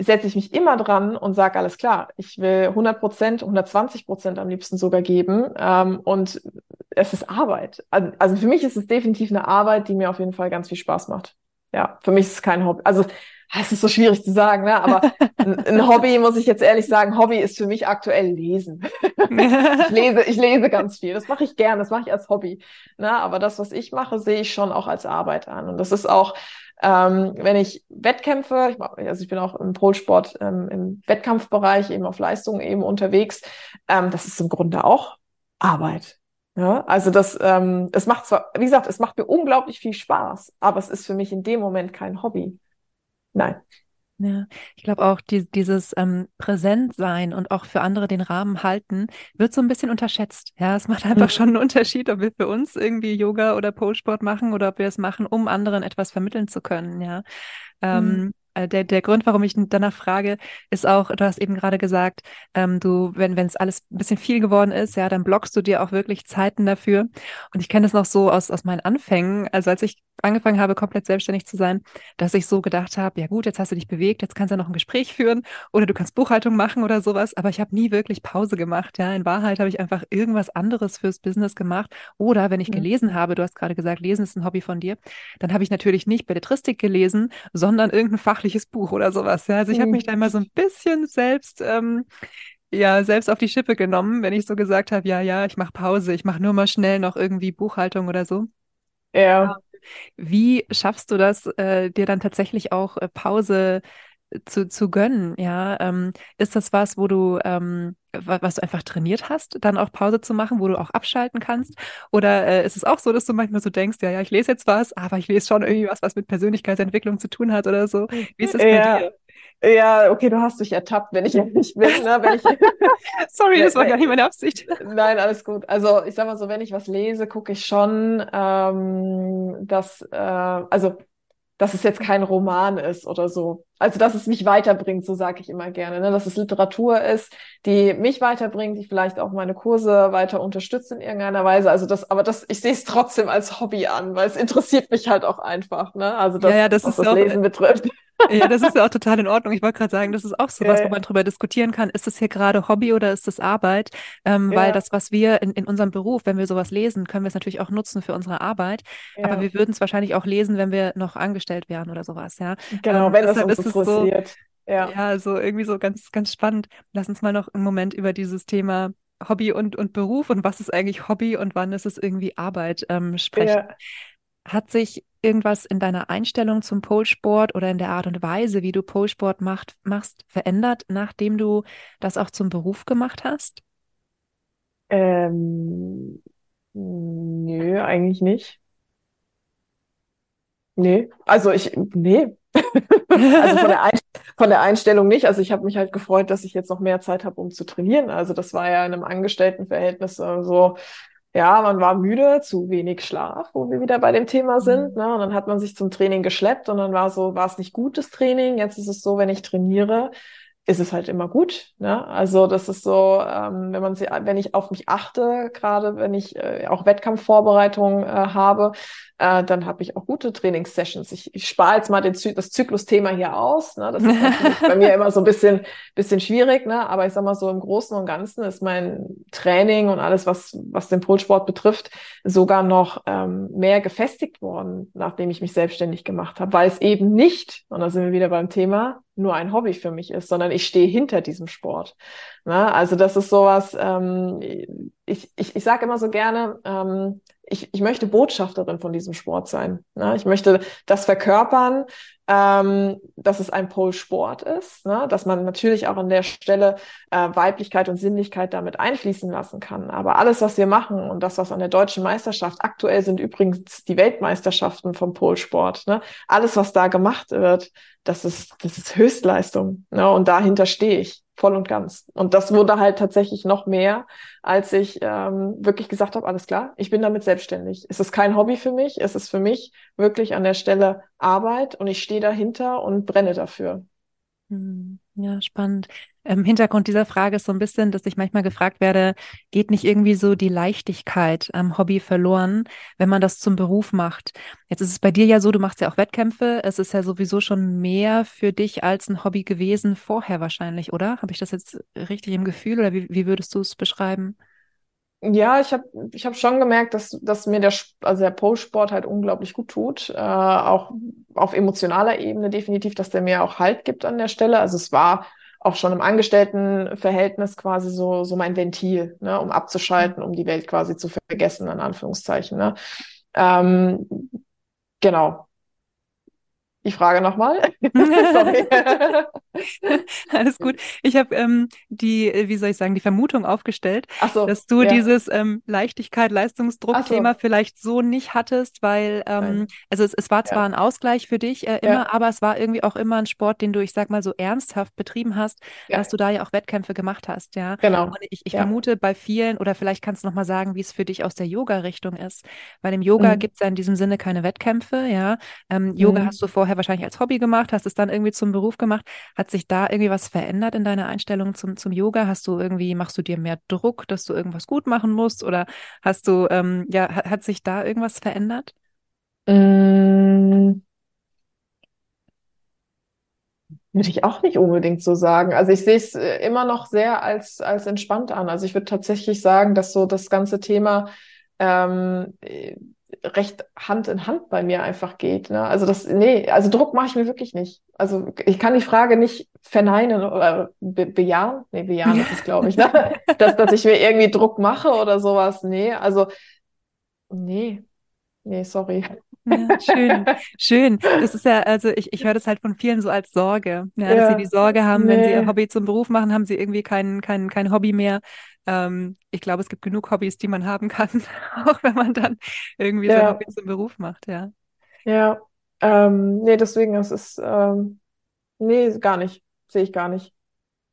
setze ich mich immer dran und sage, alles klar, ich will 100 Prozent, 120 Prozent am liebsten sogar geben. Ähm, und es ist Arbeit. Also für mich ist es definitiv eine Arbeit, die mir auf jeden Fall ganz viel Spaß macht. Ja, für mich ist es kein Hobby. Also es ist so schwierig zu sagen, ne? aber ein, ein, <laughs> Hobby, muss ich jetzt ehrlich sagen, Hobby ist für mich aktuell Lesen. <laughs> ich, lese, ich lese ganz viel. Das mache ich gern, das mache ich als Hobby. Ne? Aber das, was ich mache, sehe ich schon auch als Arbeit an. Und das ist auch, ähm, wenn ich Wettkämpfe, ich, mach, also ich bin auch im Polsport ähm, im Wettkampfbereich, eben auf Leistung eben unterwegs, ähm, das ist im Grunde auch Arbeit. Ja, also das, ähm, es macht zwar, wie gesagt, es macht mir unglaublich viel Spaß, aber es ist für mich in dem Moment kein Hobby. Nein. Ja, ich glaube auch, die, dieses ähm, Präsentsein und auch für andere den Rahmen halten, wird so ein bisschen unterschätzt. Ja, es macht einfach mhm. schon einen Unterschied, ob wir für uns irgendwie Yoga oder Pole-Sport machen oder ob wir es machen, um anderen etwas vermitteln zu können. Ja. Ähm, mhm. Äh, der, der Grund, warum ich danach frage, ist auch, du hast eben gerade gesagt, ähm, du, wenn wenn es alles ein bisschen viel geworden ist, ja, dann blockst du dir auch wirklich Zeiten dafür. Und ich kenne das noch so aus, aus meinen Anfängen, also als ich angefangen habe, komplett selbstständig zu sein, dass ich so gedacht habe, ja gut, jetzt hast du dich bewegt, jetzt kannst du noch ein Gespräch führen oder du kannst Buchhaltung machen oder sowas, aber ich habe nie wirklich Pause gemacht. Ja, in Wahrheit habe ich einfach irgendwas anderes fürs Business gemacht. Oder wenn ich mhm. gelesen habe, du hast gerade gesagt, Lesen ist ein Hobby von dir, dann habe ich natürlich nicht Belletristik gelesen, sondern irgendein Fach fachliches Buch oder sowas. Ja? Also ich habe mich da immer so ein bisschen selbst, ähm, ja, selbst auf die Schippe genommen, wenn ich so gesagt habe, ja, ja, ich mache Pause, ich mache nur mal schnell noch irgendwie Buchhaltung oder so. Ja. Wie schaffst du das, äh, dir dann tatsächlich auch äh, Pause zu, zu gönnen, ja. Ähm, ist das was, wo du, ähm, was du einfach trainiert hast, dann auch Pause zu machen, wo du auch abschalten kannst? Oder äh, ist es auch so, dass du manchmal so denkst, ja, ja, ich lese jetzt was, aber ich lese schon irgendwie was, was mit Persönlichkeitsentwicklung zu tun hat oder so? Wie ist das bei ja. dir? Ja, okay, du hast dich ertappt, wenn ich ehrlich bin. Ne? Wenn ich, <laughs> Sorry, das war gar nicht meine Absicht. Nein, alles gut. Also ich sag mal so, wenn ich was lese, gucke ich schon, ähm, dass, äh, also dass es jetzt kein Roman ist oder so. Also, dass es mich weiterbringt, so sage ich immer gerne. Ne? Dass es Literatur ist, die mich weiterbringt, die vielleicht auch meine Kurse weiter unterstützt in irgendeiner Weise. Also das, aber das, ich sehe es trotzdem als Hobby an, weil es interessiert mich halt auch einfach. Ne? Also das, ja, ja, das was das auch, Lesen betrifft. Ja, das ist ja auch total in Ordnung. Ich wollte gerade sagen, das ist auch so was, wo man drüber diskutieren kann. Ist das hier gerade Hobby oder ist das Arbeit? Ähm, ja. Weil das, was wir in, in unserem Beruf, wenn wir sowas lesen, können wir es natürlich auch nutzen für unsere Arbeit. Ja. Aber wir würden es wahrscheinlich auch lesen, wenn wir noch angestellt wären oder sowas, ja. Genau, ähm, wenn das uns interessiert. So, ja. ja, so irgendwie so ganz, ganz spannend. Lass uns mal noch einen Moment über dieses Thema Hobby und, und Beruf und was ist eigentlich Hobby und wann ist es irgendwie Arbeit ähm, sprechen. Ja. Hat sich irgendwas in deiner Einstellung zum Polsport oder in der Art und Weise, wie du Polsport macht, machst, verändert, nachdem du das auch zum Beruf gemacht hast? Ähm, nö, eigentlich nicht. Nee, also ich, nee. <laughs> also von der, von der Einstellung nicht. Also ich habe mich halt gefreut, dass ich jetzt noch mehr Zeit habe, um zu trainieren. Also das war ja in einem Angestelltenverhältnis so, ja, man war müde, zu wenig Schlaf, wo wir wieder bei dem Thema sind. Mhm. Ne? Und dann hat man sich zum Training geschleppt und dann war so, war es nicht gutes Training. Jetzt ist es so, wenn ich trainiere, ist es halt immer gut. Ne? Also das ist so, ähm, wenn man sie, wenn ich auf mich achte, gerade wenn ich äh, auch Wettkampfvorbereitungen äh, habe, äh, dann habe ich auch gute Trainingssessions. Ich, ich spare jetzt mal den Zy das Zyklusthema hier aus. Ne? Das ist bei mir <laughs> immer so ein bisschen, bisschen schwierig, ne? aber ich sag mal so im Großen und Ganzen ist mein Training und alles, was, was den Polsport betrifft, sogar noch ähm, mehr gefestigt worden, nachdem ich mich selbstständig gemacht habe, weil es eben nicht, und da sind wir wieder beim Thema, nur ein Hobby für mich ist, sondern ich stehe hinter diesem Sport. Na, also das ist sowas, ähm, ich, ich, ich sage immer so gerne, ähm, ich, ich möchte Botschafterin von diesem Sport sein. Ne? Ich möchte das verkörpern, ähm, dass es ein Pole-Sport ist, ne? dass man natürlich auch an der Stelle äh, Weiblichkeit und Sinnlichkeit damit einfließen lassen kann. Aber alles, was wir machen und das, was an der deutschen Meisterschaft aktuell sind, übrigens die Weltmeisterschaften vom Polsport, ne? alles, was da gemacht wird, das ist, das ist Höchstleistung. Ne? Und dahinter stehe ich voll und ganz. Und das wurde halt tatsächlich noch mehr, als ich ähm, wirklich gesagt habe, alles klar, ich bin damit selbstständig. Es ist kein Hobby für mich, es ist für mich wirklich an der Stelle Arbeit und ich stehe dahinter und brenne dafür. Hm, ja, spannend. Im Hintergrund dieser Frage ist so ein bisschen, dass ich manchmal gefragt werde, geht nicht irgendwie so die Leichtigkeit am Hobby verloren, wenn man das zum Beruf macht? Jetzt ist es bei dir ja so, du machst ja auch Wettkämpfe. Es ist ja sowieso schon mehr für dich als ein Hobby gewesen vorher wahrscheinlich, oder? Habe ich das jetzt richtig im Gefühl oder wie, wie würdest du es beschreiben? Ja, ich habe ich hab schon gemerkt, dass, dass mir der, also der Pole-Sport halt unglaublich gut tut. Äh, auch auf emotionaler Ebene definitiv, dass der mir auch Halt gibt an der Stelle. Also es war auch schon im Angestelltenverhältnis quasi so, so mein Ventil, ne, um abzuschalten, um die Welt quasi zu vergessen, in Anführungszeichen. Ne. Ähm, genau. Die Frage nochmal. <laughs> <laughs> Alles gut. Ich habe ähm, die, äh, wie soll ich sagen, die Vermutung aufgestellt, so, dass du ja. dieses ähm, Leichtigkeit, Leistungsdruck-Thema so. vielleicht so nicht hattest, weil ähm, also es, es war zwar ja. ein Ausgleich für dich äh, immer, ja. aber es war irgendwie auch immer ein Sport, den du, ich sag mal, so ernsthaft betrieben hast, dass du da ja auch Wettkämpfe gemacht hast, ja. Genau. Und ich, ich vermute bei vielen, oder vielleicht kannst du nochmal sagen, wie es für dich aus der Yoga-Richtung ist. Weil im Yoga mhm. gibt es ja in diesem Sinne keine Wettkämpfe, ja. Ähm, Yoga mhm. hast du vorher wahrscheinlich als Hobby gemacht, hast es dann irgendwie zum Beruf gemacht. Hat sich da irgendwie was verändert in deiner Einstellung zum, zum Yoga? Hast du irgendwie, machst du dir mehr Druck, dass du irgendwas gut machen musst? Oder hast du, ähm, ja, hat, hat sich da irgendwas verändert? Mm. Würde ich auch nicht unbedingt so sagen. Also ich sehe es äh, immer noch sehr als, als entspannt an. Also ich würde tatsächlich sagen, dass so das ganze Thema ähm, recht Hand in Hand bei mir einfach geht. Ne? Also das, nee, also Druck mache ich mir wirklich nicht. Also ich kann die Frage nicht verneinen oder be bejahen. Nee, bejahen ist es, <laughs> glaube ich, ne? dass, dass ich mir irgendwie Druck mache oder sowas. Nee, also nee, nee, sorry. Ja, schön, <laughs> schön. Das ist ja, also ich, ich höre das halt von vielen so als Sorge, ja, dass sie die Sorge haben, nee. wenn sie ihr Hobby zum Beruf machen, haben sie irgendwie kein, kein, kein Hobby mehr. Ähm, ich glaube, es gibt genug Hobbys, die man haben kann, <laughs> auch wenn man dann irgendwie sein Hobby zum Beruf macht, ja. Ja, ähm, nee, deswegen, es ist, ähm, nee, gar nicht. Sehe ich gar nicht.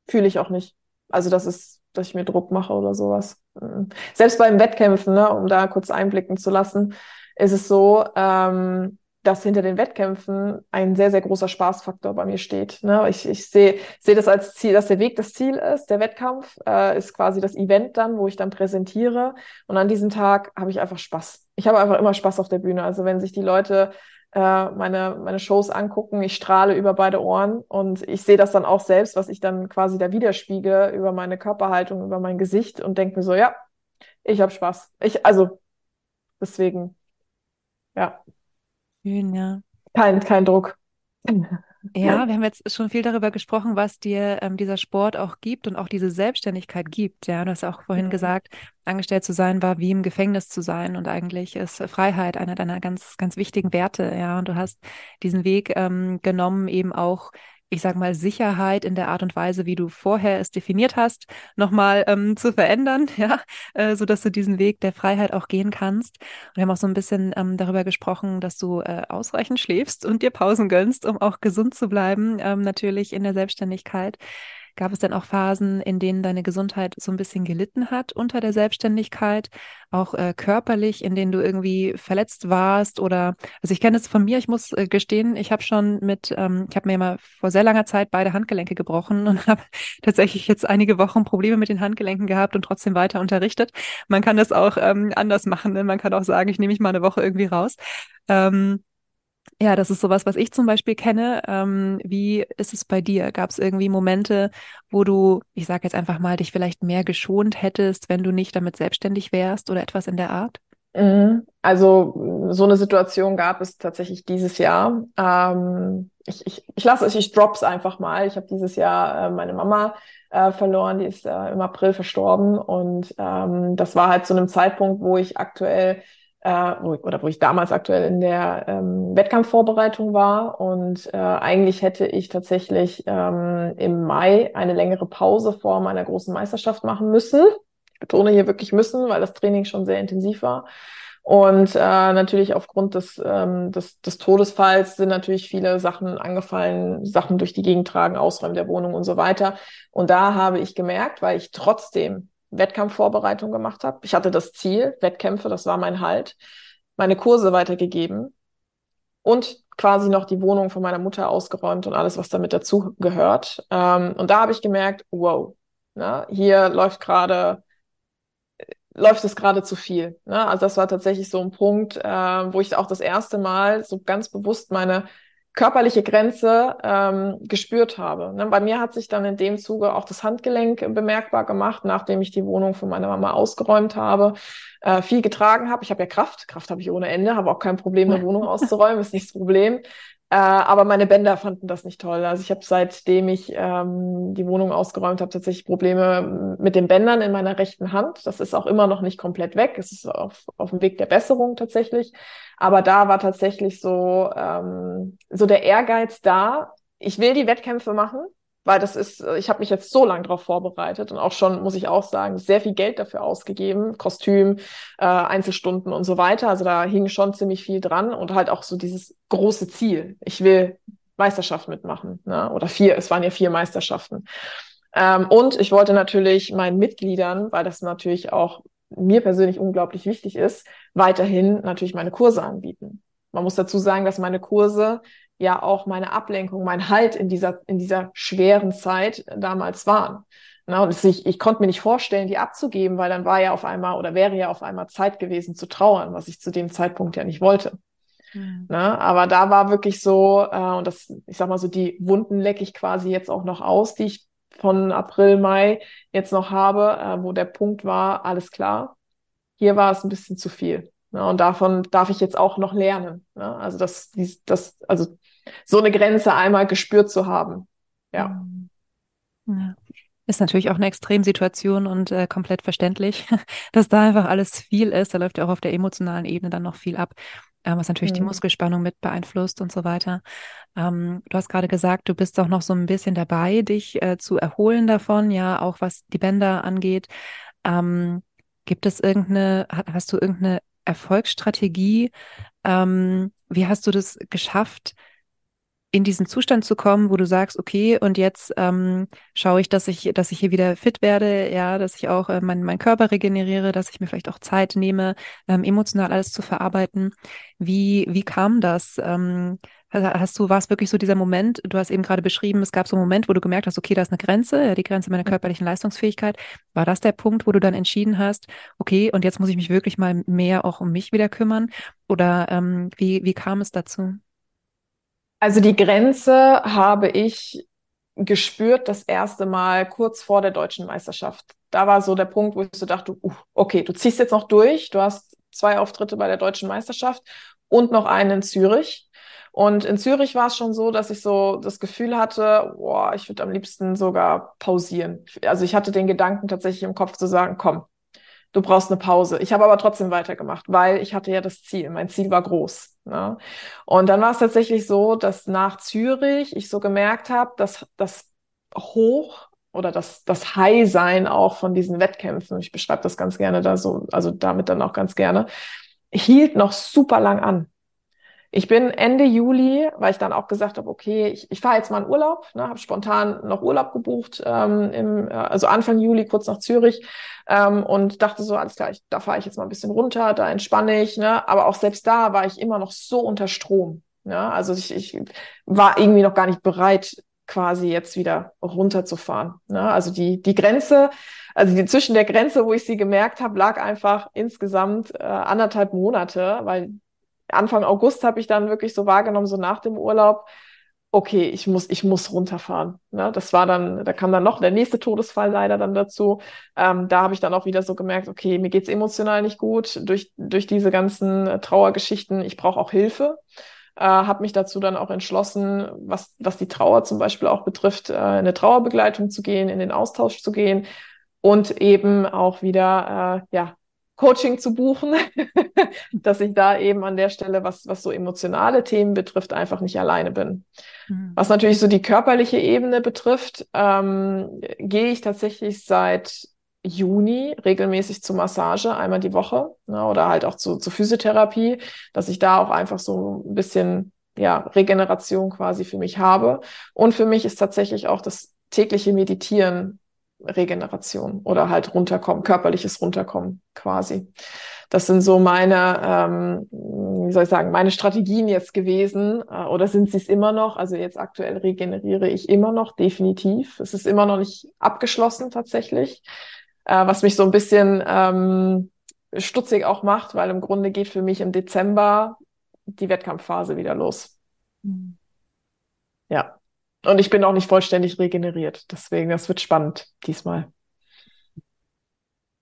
Fühle ich auch nicht. Also, das ist, dass ich mir Druck mache oder sowas. Mhm. Selbst beim Wettkämpfen, ne, um da kurz einblicken zu lassen, ist es so, ähm, dass hinter den Wettkämpfen ein sehr, sehr großer Spaßfaktor bei mir steht. Ne? Ich, ich sehe seh das als Ziel, dass der Weg das Ziel ist. Der Wettkampf äh, ist quasi das Event dann, wo ich dann präsentiere. Und an diesem Tag habe ich einfach Spaß. Ich habe einfach immer Spaß auf der Bühne. Also wenn sich die Leute äh, meine, meine Shows angucken, ich strahle über beide Ohren und ich sehe das dann auch selbst, was ich dann quasi da widerspiegele über meine Körperhaltung, über mein Gesicht und denke mir so, ja, ich habe Spaß. Ich, also deswegen ja. Schön, ja. Kein, kein Druck. Ja, wir haben jetzt schon viel darüber gesprochen, was dir ähm, dieser Sport auch gibt und auch diese Selbstständigkeit gibt. Ja, du hast auch vorhin mhm. gesagt, angestellt zu sein war wie im Gefängnis zu sein und eigentlich ist Freiheit einer deiner ganz, ganz wichtigen Werte. Ja, und du hast diesen Weg ähm, genommen, eben auch ich sage mal, Sicherheit in der Art und Weise, wie du vorher es definiert hast, nochmal ähm, zu verändern, <laughs> ja, äh, sodass du diesen Weg der Freiheit auch gehen kannst. Und wir haben auch so ein bisschen ähm, darüber gesprochen, dass du äh, ausreichend schläfst und dir Pausen gönnst, um auch gesund zu bleiben, ähm, natürlich in der Selbstständigkeit. Gab es denn auch Phasen, in denen deine Gesundheit so ein bisschen gelitten hat unter der Selbstständigkeit, auch äh, körperlich, in denen du irgendwie verletzt warst oder, also ich kenne es von mir, ich muss äh, gestehen, ich habe schon mit, ähm, ich habe mir mal vor sehr langer Zeit beide Handgelenke gebrochen <laughs> und habe tatsächlich jetzt einige Wochen Probleme mit den Handgelenken gehabt und trotzdem weiter unterrichtet. Man kann das auch ähm, anders machen, ne? man kann auch sagen, ich nehme mich mal eine Woche irgendwie raus. Ähm, ja, das ist sowas, was ich zum Beispiel kenne. Ähm, wie ist es bei dir? Gab es irgendwie Momente, wo du, ich sage jetzt einfach mal, dich vielleicht mehr geschont hättest, wenn du nicht damit selbstständig wärst oder etwas in der Art? Mhm. Also so eine Situation gab es tatsächlich dieses Jahr. Ähm, ich, ich, ich lasse es, ich drop's einfach mal. Ich habe dieses Jahr äh, meine Mama äh, verloren, die ist äh, im April verstorben und ähm, das war halt zu einem Zeitpunkt, wo ich aktuell äh, wo, oder wo ich damals aktuell in der ähm, Wettkampfvorbereitung war. Und äh, eigentlich hätte ich tatsächlich ähm, im Mai eine längere Pause vor meiner großen Meisterschaft machen müssen. Ich betone hier wirklich müssen, weil das Training schon sehr intensiv war. Und äh, natürlich aufgrund des, ähm, des, des Todesfalls sind natürlich viele Sachen angefallen, Sachen durch die Gegend tragen, Ausräumen der Wohnung und so weiter. Und da habe ich gemerkt, weil ich trotzdem Wettkampfvorbereitung gemacht habe. Ich hatte das Ziel, Wettkämpfe, das war mein Halt, meine Kurse weitergegeben und quasi noch die Wohnung von meiner Mutter ausgeräumt und alles, was damit dazu gehört. Ähm, und da habe ich gemerkt, wow, ne, hier läuft gerade läuft es gerade zu viel. Ne? Also das war tatsächlich so ein Punkt, äh, wo ich auch das erste Mal so ganz bewusst meine körperliche Grenze ähm, gespürt habe. Ne? Bei mir hat sich dann in dem Zuge auch das Handgelenk bemerkbar gemacht, nachdem ich die Wohnung von meiner Mama ausgeräumt habe, äh, viel getragen habe. Ich habe ja Kraft, Kraft habe ich ohne Ende, habe auch kein Problem, eine <laughs> Wohnung auszuräumen, ist nicht das Problem. Äh, aber meine Bänder fanden das nicht toll. Also ich habe seitdem ich ähm, die Wohnung ausgeräumt habe, tatsächlich Probleme mit den Bändern in meiner rechten Hand. Das ist auch immer noch nicht komplett weg. Es ist auf, auf dem Weg der Besserung tatsächlich. Aber da war tatsächlich so, ähm, so der Ehrgeiz da. Ich will die Wettkämpfe machen weil das ist, äh, ich habe mich jetzt so lange darauf vorbereitet und auch schon, muss ich auch sagen, sehr viel Geld dafür ausgegeben, Kostüm, äh, Einzelstunden und so weiter. Also da hing schon ziemlich viel dran und halt auch so dieses große Ziel. Ich will Meisterschaft mitmachen, ne? oder vier, es waren ja vier Meisterschaften. Ähm, und ich wollte natürlich meinen Mitgliedern, weil das natürlich auch mir persönlich unglaublich wichtig ist, weiterhin natürlich meine Kurse anbieten. Man muss dazu sagen, dass meine Kurse ja auch meine Ablenkung, mein Halt in dieser, in dieser schweren Zeit damals waren. Na, und ich, ich konnte mir nicht vorstellen, die abzugeben, weil dann war ja auf einmal oder wäre ja auf einmal Zeit gewesen zu trauern, was ich zu dem Zeitpunkt ja nicht wollte. Mhm. Na, aber da war wirklich so, äh, und das, ich sag mal so, die Wunden lecke ich quasi jetzt auch noch aus, die ich von April, Mai jetzt noch habe, äh, wo der Punkt war, alles klar, hier war es ein bisschen zu viel. Ne? Und davon darf ich jetzt auch noch lernen. Ne? Also das, das, also so eine Grenze einmal gespürt zu haben. Ja. ja. Ist natürlich auch eine Extremsituation und äh, komplett verständlich, <laughs> dass da einfach alles viel ist. Da läuft ja auch auf der emotionalen Ebene dann noch viel ab, äh, was natürlich mhm. die Muskelspannung mit beeinflusst und so weiter. Ähm, du hast gerade gesagt, du bist auch noch so ein bisschen dabei, dich äh, zu erholen davon, ja, auch was die Bänder angeht. Ähm, gibt es irgendeine, hast du irgendeine Erfolgsstrategie? Ähm, wie hast du das geschafft, in diesen Zustand zu kommen, wo du sagst, okay, und jetzt ähm, schaue ich, dass ich, dass ich hier wieder fit werde, ja, dass ich auch äh, meinen mein Körper regeneriere, dass ich mir vielleicht auch Zeit nehme, ähm, emotional alles zu verarbeiten. Wie, wie kam das? Ähm, hast du, war es wirklich so dieser Moment, du hast eben gerade beschrieben, es gab so einen Moment, wo du gemerkt hast, okay, da ist eine Grenze, ja, die Grenze meiner körperlichen Leistungsfähigkeit. War das der Punkt, wo du dann entschieden hast, okay, und jetzt muss ich mich wirklich mal mehr auch um mich wieder kümmern? Oder ähm, wie, wie kam es dazu? Also die Grenze habe ich gespürt das erste Mal kurz vor der deutschen Meisterschaft. Da war so der Punkt, wo ich so dachte, uh, okay, du ziehst jetzt noch durch, du hast zwei Auftritte bei der deutschen Meisterschaft und noch einen in Zürich. Und in Zürich war es schon so, dass ich so das Gefühl hatte, boah, ich würde am liebsten sogar pausieren. Also ich hatte den Gedanken tatsächlich im Kopf zu sagen, komm, du brauchst eine Pause. Ich habe aber trotzdem weitergemacht, weil ich hatte ja das Ziel. Mein Ziel war groß. Ne? Und dann war es tatsächlich so, dass nach Zürich ich so gemerkt habe, dass das Hoch oder das, das High-Sein auch von diesen Wettkämpfen, ich beschreibe das ganz gerne da so, also damit dann auch ganz gerne, hielt noch super lang an. Ich bin Ende Juli, weil ich dann auch gesagt habe, okay, ich, ich fahre jetzt mal in Urlaub, ne, habe spontan noch Urlaub gebucht, ähm, im, äh, also Anfang Juli kurz nach Zürich ähm, und dachte so, alles klar, ich, da fahre ich jetzt mal ein bisschen runter, da entspanne ich, ne, aber auch selbst da war ich immer noch so unter Strom. Ne? Also ich, ich war irgendwie noch gar nicht bereit, quasi jetzt wieder runterzufahren. Ne? Also die, die Grenze, also die, zwischen der Grenze, wo ich sie gemerkt habe, lag einfach insgesamt äh, anderthalb Monate, weil Anfang August habe ich dann wirklich so wahrgenommen, so nach dem Urlaub, okay, ich muss, ich muss runterfahren. Ne? Das war dann, da kam dann noch der nächste Todesfall leider dann dazu. Ähm, da habe ich dann auch wieder so gemerkt, okay, mir geht's emotional nicht gut durch, durch diese ganzen Trauergeschichten. Ich brauche auch Hilfe. Äh, habe mich dazu dann auch entschlossen, was, was die Trauer zum Beispiel auch betrifft, äh, in eine Trauerbegleitung zu gehen, in den Austausch zu gehen und eben auch wieder äh, ja, Coaching zu buchen, <laughs> dass ich da eben an der Stelle, was, was so emotionale Themen betrifft, einfach nicht alleine bin. Mhm. Was natürlich so die körperliche Ebene betrifft, ähm, gehe ich tatsächlich seit Juni regelmäßig zur Massage, einmal die Woche, ne, oder halt auch zu, zu Physiotherapie, dass ich da auch einfach so ein bisschen ja, Regeneration quasi für mich habe. Und für mich ist tatsächlich auch das tägliche Meditieren Regeneration oder halt runterkommen, körperliches Runterkommen quasi. Das sind so meine, ähm, wie soll ich sagen, meine Strategien jetzt gewesen äh, oder sind sie es immer noch? Also jetzt aktuell regeneriere ich immer noch, definitiv. Es ist immer noch nicht abgeschlossen tatsächlich, äh, was mich so ein bisschen ähm, stutzig auch macht, weil im Grunde geht für mich im Dezember die Wettkampfphase wieder los. Mhm. Ja. Und ich bin auch nicht vollständig regeneriert. Deswegen, das wird spannend diesmal.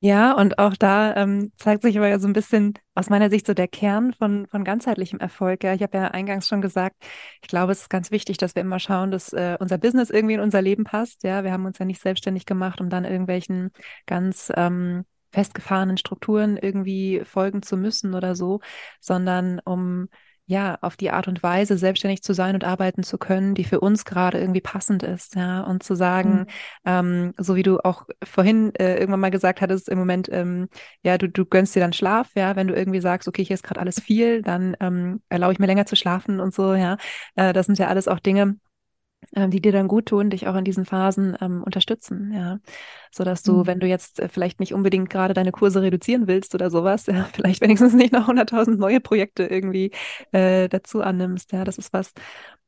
Ja, und auch da ähm, zeigt sich aber so ein bisschen aus meiner Sicht so der Kern von, von ganzheitlichem Erfolg. Ja, ich habe ja eingangs schon gesagt, ich glaube, es ist ganz wichtig, dass wir immer schauen, dass äh, unser Business irgendwie in unser Leben passt. Ja, wir haben uns ja nicht selbstständig gemacht, um dann irgendwelchen ganz ähm, festgefahrenen Strukturen irgendwie folgen zu müssen oder so, sondern um ja, auf die Art und Weise selbstständig zu sein und arbeiten zu können, die für uns gerade irgendwie passend ist, ja, und zu sagen, mhm. ähm, so wie du auch vorhin äh, irgendwann mal gesagt hattest, im Moment, ähm, ja, du, du gönnst dir dann Schlaf, ja, wenn du irgendwie sagst, okay, hier ist gerade alles viel, dann ähm, erlaube ich mir länger zu schlafen und so, ja, äh, das sind ja alles auch Dinge, die dir dann gut tun, dich auch in diesen Phasen ähm, unterstützen, ja. So dass du, mhm. wenn du jetzt äh, vielleicht nicht unbedingt gerade deine Kurse reduzieren willst oder sowas, ja, <laughs> vielleicht wenigstens nicht noch 100.000 neue Projekte irgendwie äh, dazu annimmst, ja. Das ist was,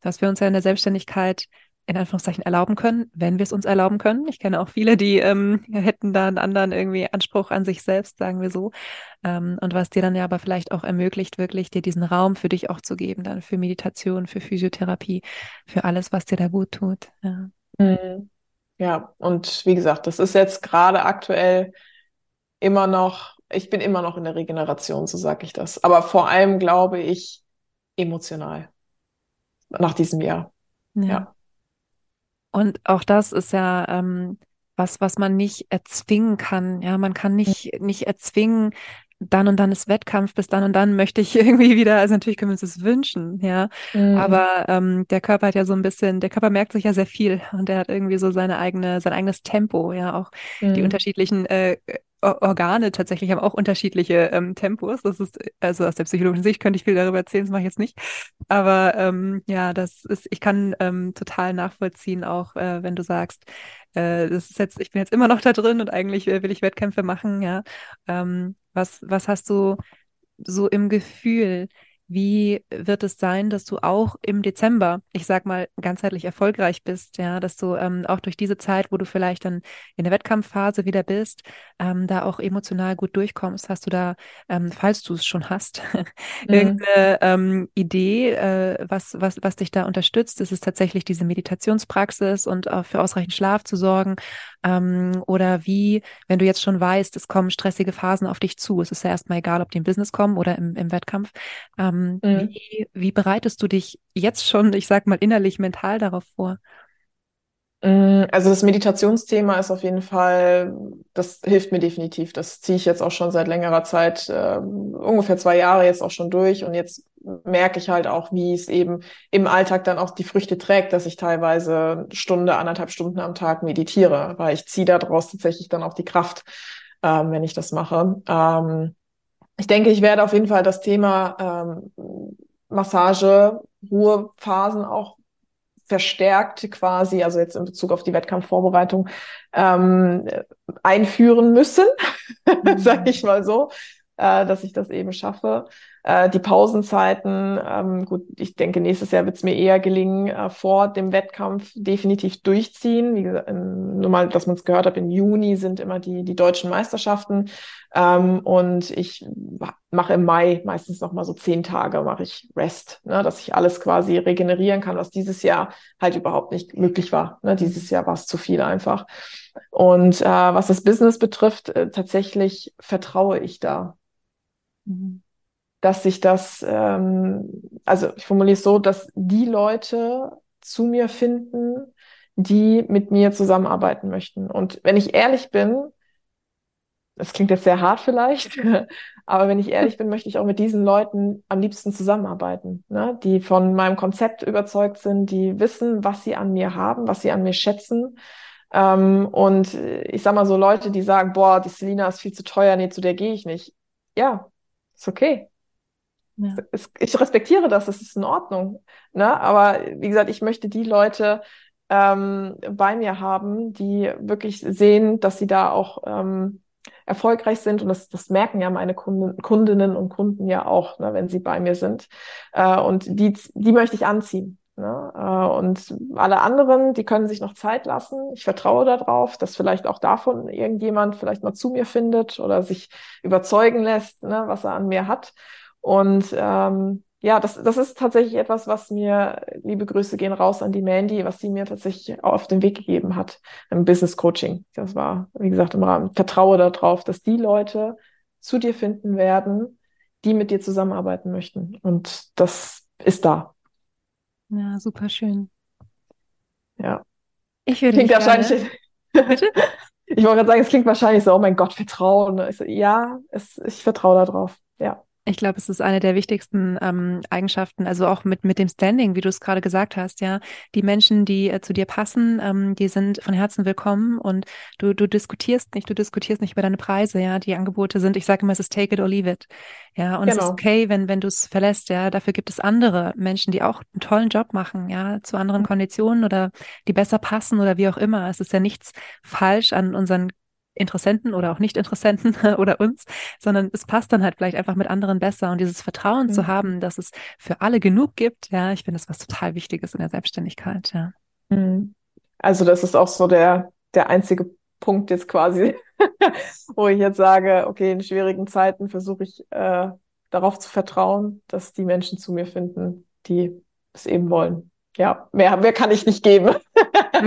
was wir uns ja in der Selbstständigkeit in Anführungszeichen erlauben können, wenn wir es uns erlauben können. Ich kenne auch viele, die ähm, hätten da einen anderen irgendwie Anspruch an sich selbst, sagen wir so. Ähm, und was dir dann ja aber vielleicht auch ermöglicht, wirklich dir diesen Raum für dich auch zu geben, dann für Meditation, für Physiotherapie, für alles, was dir da gut tut. Ja, mhm. ja und wie gesagt, das ist jetzt gerade aktuell immer noch, ich bin immer noch in der Regeneration, so sage ich das. Aber vor allem glaube ich emotional nach diesem Jahr. ja. ja. Und auch das ist ja ähm, was, was man nicht erzwingen kann. Ja, man kann nicht, nicht erzwingen, dann und dann ist Wettkampf, bis dann und dann möchte ich <laughs> irgendwie wieder, also natürlich können wir uns das wünschen, ja. Mhm. Aber ähm, der Körper hat ja so ein bisschen, der Körper merkt sich ja sehr viel und der hat irgendwie so seine eigene, sein eigenes Tempo, ja, auch mhm. die unterschiedlichen äh, Organe tatsächlich haben auch unterschiedliche ähm, Tempos. Das ist, also aus der psychologischen Sicht könnte ich viel darüber erzählen, das mache ich jetzt nicht. Aber ähm, ja, das ist, ich kann ähm, total nachvollziehen, auch äh, wenn du sagst, äh, das ist jetzt, ich bin jetzt immer noch da drin und eigentlich äh, will ich Wettkämpfe machen, ja. Ähm, was, was hast du so im Gefühl? Wie wird es sein, dass du auch im Dezember, ich sag mal, ganzheitlich erfolgreich bist, ja, dass du ähm, auch durch diese Zeit, wo du vielleicht dann in der Wettkampfphase wieder bist, ähm, da auch emotional gut durchkommst? Hast du da, ähm, falls du es schon hast, <laughs> mhm. irgendeine ähm, Idee, äh, was, was, was dich da unterstützt? Ist es tatsächlich diese Meditationspraxis und auch für ausreichend Schlaf zu sorgen? Ähm, oder wie, wenn du jetzt schon weißt, es kommen stressige Phasen auf dich zu, es ist ja erstmal egal, ob die im Business kommen oder im, im Wettkampf. Ähm, mhm. wie, wie bereitest du dich jetzt schon, ich sag mal, innerlich, mental darauf vor? Mm, also das Meditationsthema ist auf jeden Fall, das hilft mir definitiv. Das ziehe ich jetzt auch schon seit längerer Zeit, äh, ungefähr zwei Jahre jetzt auch schon durch. Und jetzt merke ich halt auch, wie es eben im Alltag dann auch die Früchte trägt, dass ich teilweise Stunde, anderthalb Stunden am Tag meditiere, weil ich ziehe daraus tatsächlich dann auch die Kraft, ähm, wenn ich das mache. Ähm, ich denke, ich werde auf jeden Fall das Thema ähm, Massage, Ruhephasen auch verstärkt quasi, also jetzt in Bezug auf die Wettkampfvorbereitung, ähm, einführen müssen, <laughs> mhm. sage ich mal so, äh, dass ich das eben schaffe. Äh, die Pausenzeiten, ähm, gut, ich denke, nächstes Jahr wird es mir eher gelingen, äh, vor dem Wettkampf definitiv durchziehen. Wie gesagt, in, nur mal, dass man es gehört hat, im Juni sind immer die, die deutschen Meisterschaften. Ähm, und ich mache im Mai meistens noch mal so zehn Tage, mache ich Rest, ne, dass ich alles quasi regenerieren kann, was dieses Jahr halt überhaupt nicht möglich war. Ne? Dieses Jahr war es zu viel einfach. Und äh, was das Business betrifft, äh, tatsächlich vertraue ich da. Mhm dass sich das, ähm, also ich formuliere es so, dass die Leute zu mir finden, die mit mir zusammenarbeiten möchten. Und wenn ich ehrlich bin, das klingt jetzt sehr hart vielleicht, <laughs> aber wenn ich ehrlich bin, möchte ich auch mit diesen Leuten am liebsten zusammenarbeiten, ne? die von meinem Konzept überzeugt sind, die wissen, was sie an mir haben, was sie an mir schätzen. Ähm, und ich sag mal so Leute, die sagen, boah, die Selina ist viel zu teuer, nee, zu der gehe ich nicht. Ja, ist okay. Ja. Ich respektiere das, das ist in Ordnung. Ne? Aber wie gesagt, ich möchte die Leute ähm, bei mir haben, die wirklich sehen, dass sie da auch ähm, erfolgreich sind. Und das, das merken ja meine Kunden, Kundinnen und Kunden ja auch, ne, wenn sie bei mir sind. Äh, und die, die möchte ich anziehen. Ne? Äh, und alle anderen, die können sich noch Zeit lassen. Ich vertraue darauf, dass vielleicht auch davon irgendjemand vielleicht mal zu mir findet oder sich überzeugen lässt, ne, was er an mir hat. Und ähm, ja, das, das ist tatsächlich etwas, was mir, liebe Grüße gehen raus an die Mandy, was sie mir tatsächlich auf den Weg gegeben hat im Business Coaching. Das war, wie gesagt, im Rahmen. Vertraue darauf, dass die Leute zu dir finden werden, die mit dir zusammenarbeiten möchten. Und das ist da. Ja, super schön. Ja. Ich würde klingt wahrscheinlich. Bitte? <laughs> Ich wollte gerade sagen, es klingt wahrscheinlich so, oh mein Gott, Vertrauen. Ich so, ja, es, ich vertraue darauf. Ja. Ich glaube, es ist eine der wichtigsten ähm, Eigenschaften, also auch mit, mit dem Standing, wie du es gerade gesagt hast, ja. Die Menschen, die äh, zu dir passen, ähm, die sind von Herzen willkommen und du, du diskutierst nicht, du diskutierst nicht über deine Preise, ja. Die Angebote sind, ich sage immer, es ist take it or leave it. Ja, und genau. es ist genau. okay, wenn, wenn du es verlässt, ja. Dafür gibt es andere Menschen, die auch einen tollen Job machen, ja, zu anderen mhm. Konditionen oder die besser passen oder wie auch immer. Es ist ja nichts falsch an unseren Interessenten oder auch Nicht-Interessenten <laughs> oder uns, sondern es passt dann halt vielleicht einfach mit anderen besser und dieses Vertrauen mhm. zu haben, dass es für alle genug gibt, ja, ich finde das was total Wichtiges in der Selbstständigkeit, ja. Mhm. Also das ist auch so der, der einzige Punkt jetzt quasi, <laughs> wo ich jetzt sage, okay, in schwierigen Zeiten versuche ich äh, darauf zu vertrauen, dass die Menschen zu mir finden, die es eben wollen. Ja, mehr, mehr kann ich nicht geben. <laughs>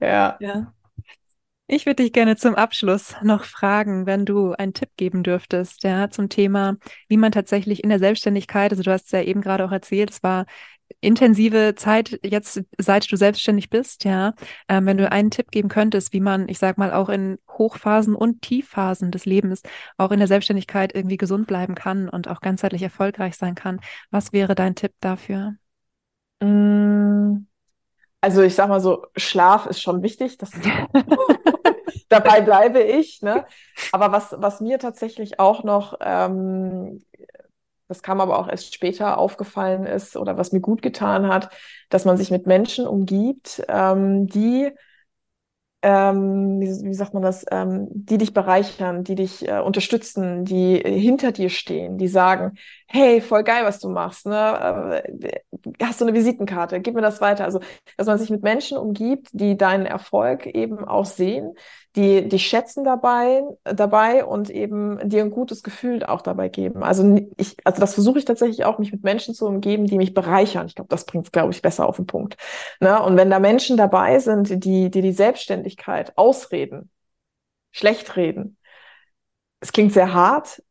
ja. ja. Ich würde dich gerne zum Abschluss noch fragen, wenn du einen Tipp geben dürftest, ja, zum Thema, wie man tatsächlich in der Selbstständigkeit, also du hast es ja eben gerade auch erzählt, es war intensive Zeit jetzt, seit du selbstständig bist, ja, ähm, wenn du einen Tipp geben könntest, wie man, ich sag mal, auch in Hochphasen und Tiefphasen des Lebens, auch in der Selbstständigkeit irgendwie gesund bleiben kann und auch ganzheitlich erfolgreich sein kann, was wäre dein Tipp dafür? Mm, also ich sag mal so, Schlaf ist schon wichtig. Das <laughs> dabei <laughs> bleibe ich. Ne? Aber was, was mir tatsächlich auch noch, ähm, das kam aber auch erst später aufgefallen ist oder was mir gut getan hat, dass man sich mit Menschen umgibt, ähm, die ähm, wie, wie, sagt man das, ähm, die dich bereichern, die dich äh, unterstützen, die hinter dir stehen, die sagen, hey, voll geil, was du machst, ne? Äh, hast du eine Visitenkarte, gib mir das weiter. Also, dass man sich mit Menschen umgibt, die deinen Erfolg eben auch sehen, die dich schätzen dabei, dabei und eben dir ein gutes Gefühl auch dabei geben. Also ich, also das versuche ich tatsächlich auch, mich mit Menschen zu umgeben, die mich bereichern. Ich glaube, das bringt es, glaube ich, besser auf den Punkt. Ne? Und wenn da Menschen dabei sind, die, die die Selbstständigkeit ausreden, schlecht reden, es klingt sehr hart,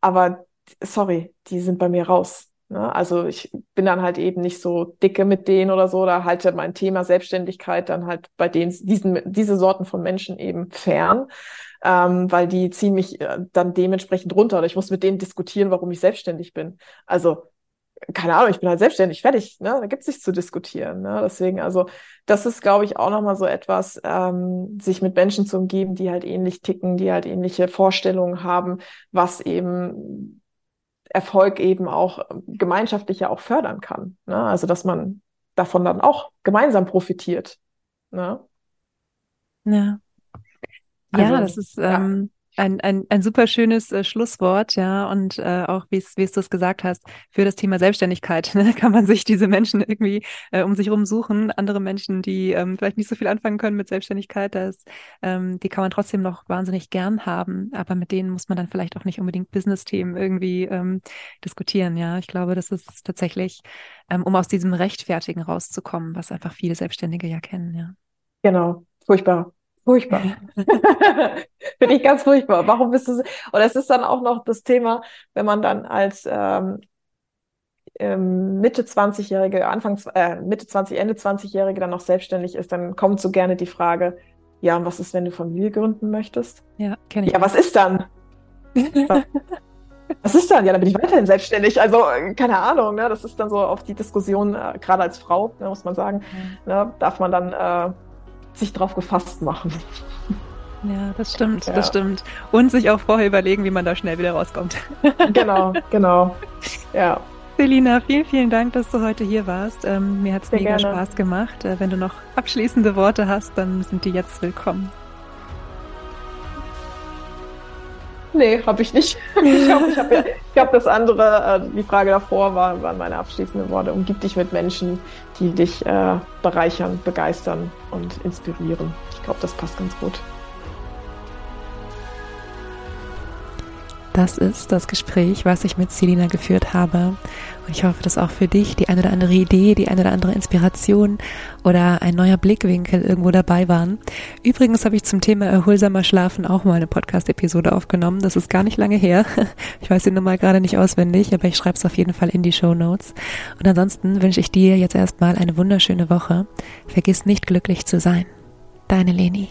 aber sorry, die sind bei mir raus. Ne? Also ich bin dann halt eben nicht so dicke mit denen oder so, da halte mein Thema Selbstständigkeit dann halt bei denen, diesen, diese Sorten von Menschen eben fern, ähm, weil die ziehen mich äh, dann dementsprechend runter oder ich muss mit denen diskutieren, warum ich selbstständig bin. Also keine Ahnung, ich bin halt selbstständig, fertig, ne? Da gibt's nichts zu diskutieren. Ne? Deswegen, also, das ist, glaube ich, auch nochmal so etwas, ähm, sich mit Menschen zu umgeben, die halt ähnlich ticken, die halt ähnliche Vorstellungen haben, was eben Erfolg eben auch gemeinschaftlich ja auch fördern kann. Ne? Also dass man davon dann auch gemeinsam profitiert. Ne? Ja. Also, ja, das ist ähm, ein, ein, ein super schönes äh, Schlusswort, ja, und äh, auch wie es du es gesagt hast, für das Thema Selbstständigkeit <laughs> ne, kann man sich diese Menschen irgendwie äh, um sich herum suchen, andere Menschen, die ähm, vielleicht nicht so viel anfangen können mit Selbstständigkeit, das, ähm, die kann man trotzdem noch wahnsinnig gern haben, aber mit denen muss man dann vielleicht auch nicht unbedingt Business-Themen irgendwie ähm, diskutieren, ja. Ich glaube, das ist tatsächlich, ähm, um aus diesem Rechtfertigen rauszukommen, was einfach viele Selbstständige ja kennen, ja. Genau, furchtbar. Furchtbar. <laughs> Finde ich ganz furchtbar. Warum bist du so? Und es ist dann auch noch das Thema, wenn man dann als ähm, ähm, Mitte 20-Jährige, Anfang, äh, Mitte 20, Ende 20-Jährige dann noch selbstständig ist, dann kommt so gerne die Frage, Ja, und was ist, wenn du Familie gründen möchtest? Ja, kenne ich. Ja, was ist dann? <laughs> was ist dann? Ja, dann bin ich weiterhin selbstständig. Also, keine Ahnung, ne? Das ist dann so auf die Diskussion, äh, gerade als Frau, ne, muss man sagen, ja. ne, darf man dann äh, sich drauf gefasst machen. Ja, das stimmt, ja. das stimmt. Und sich auch vorher überlegen, wie man da schnell wieder rauskommt. <laughs> Genau, genau. Ja. Selina, vielen, vielen Dank, dass du heute hier warst. Ähm, mir hat es mega gerne. Spaß gemacht. Äh, wenn du noch abschließende Worte hast, dann sind die jetzt willkommen. Nee, habe ich nicht. <laughs> Ich glaube, ich habe ja, hab das andere, äh, die Frage davor war, waren meine abschließenden Worte. Umgib dich mit Menschen, die dich äh, bereichern, begeistern und inspirieren. Ich glaube, das passt ganz gut. Das ist das Gespräch, was ich mit Selina geführt habe. Und ich hoffe, dass auch für dich die eine oder andere Idee, die eine oder andere Inspiration oder ein neuer Blickwinkel irgendwo dabei waren. Übrigens habe ich zum Thema erholsamer Schlafen auch mal eine Podcast-Episode aufgenommen. Das ist gar nicht lange her. <laughs> Ich weiß die Nummer gerade nicht auswendig, aber ich schreibe es auf jeden Fall in die Show Notes. Und ansonsten wünsche ich dir jetzt erstmal eine wunderschöne Woche. Vergiss nicht glücklich zu sein. Deine Leni.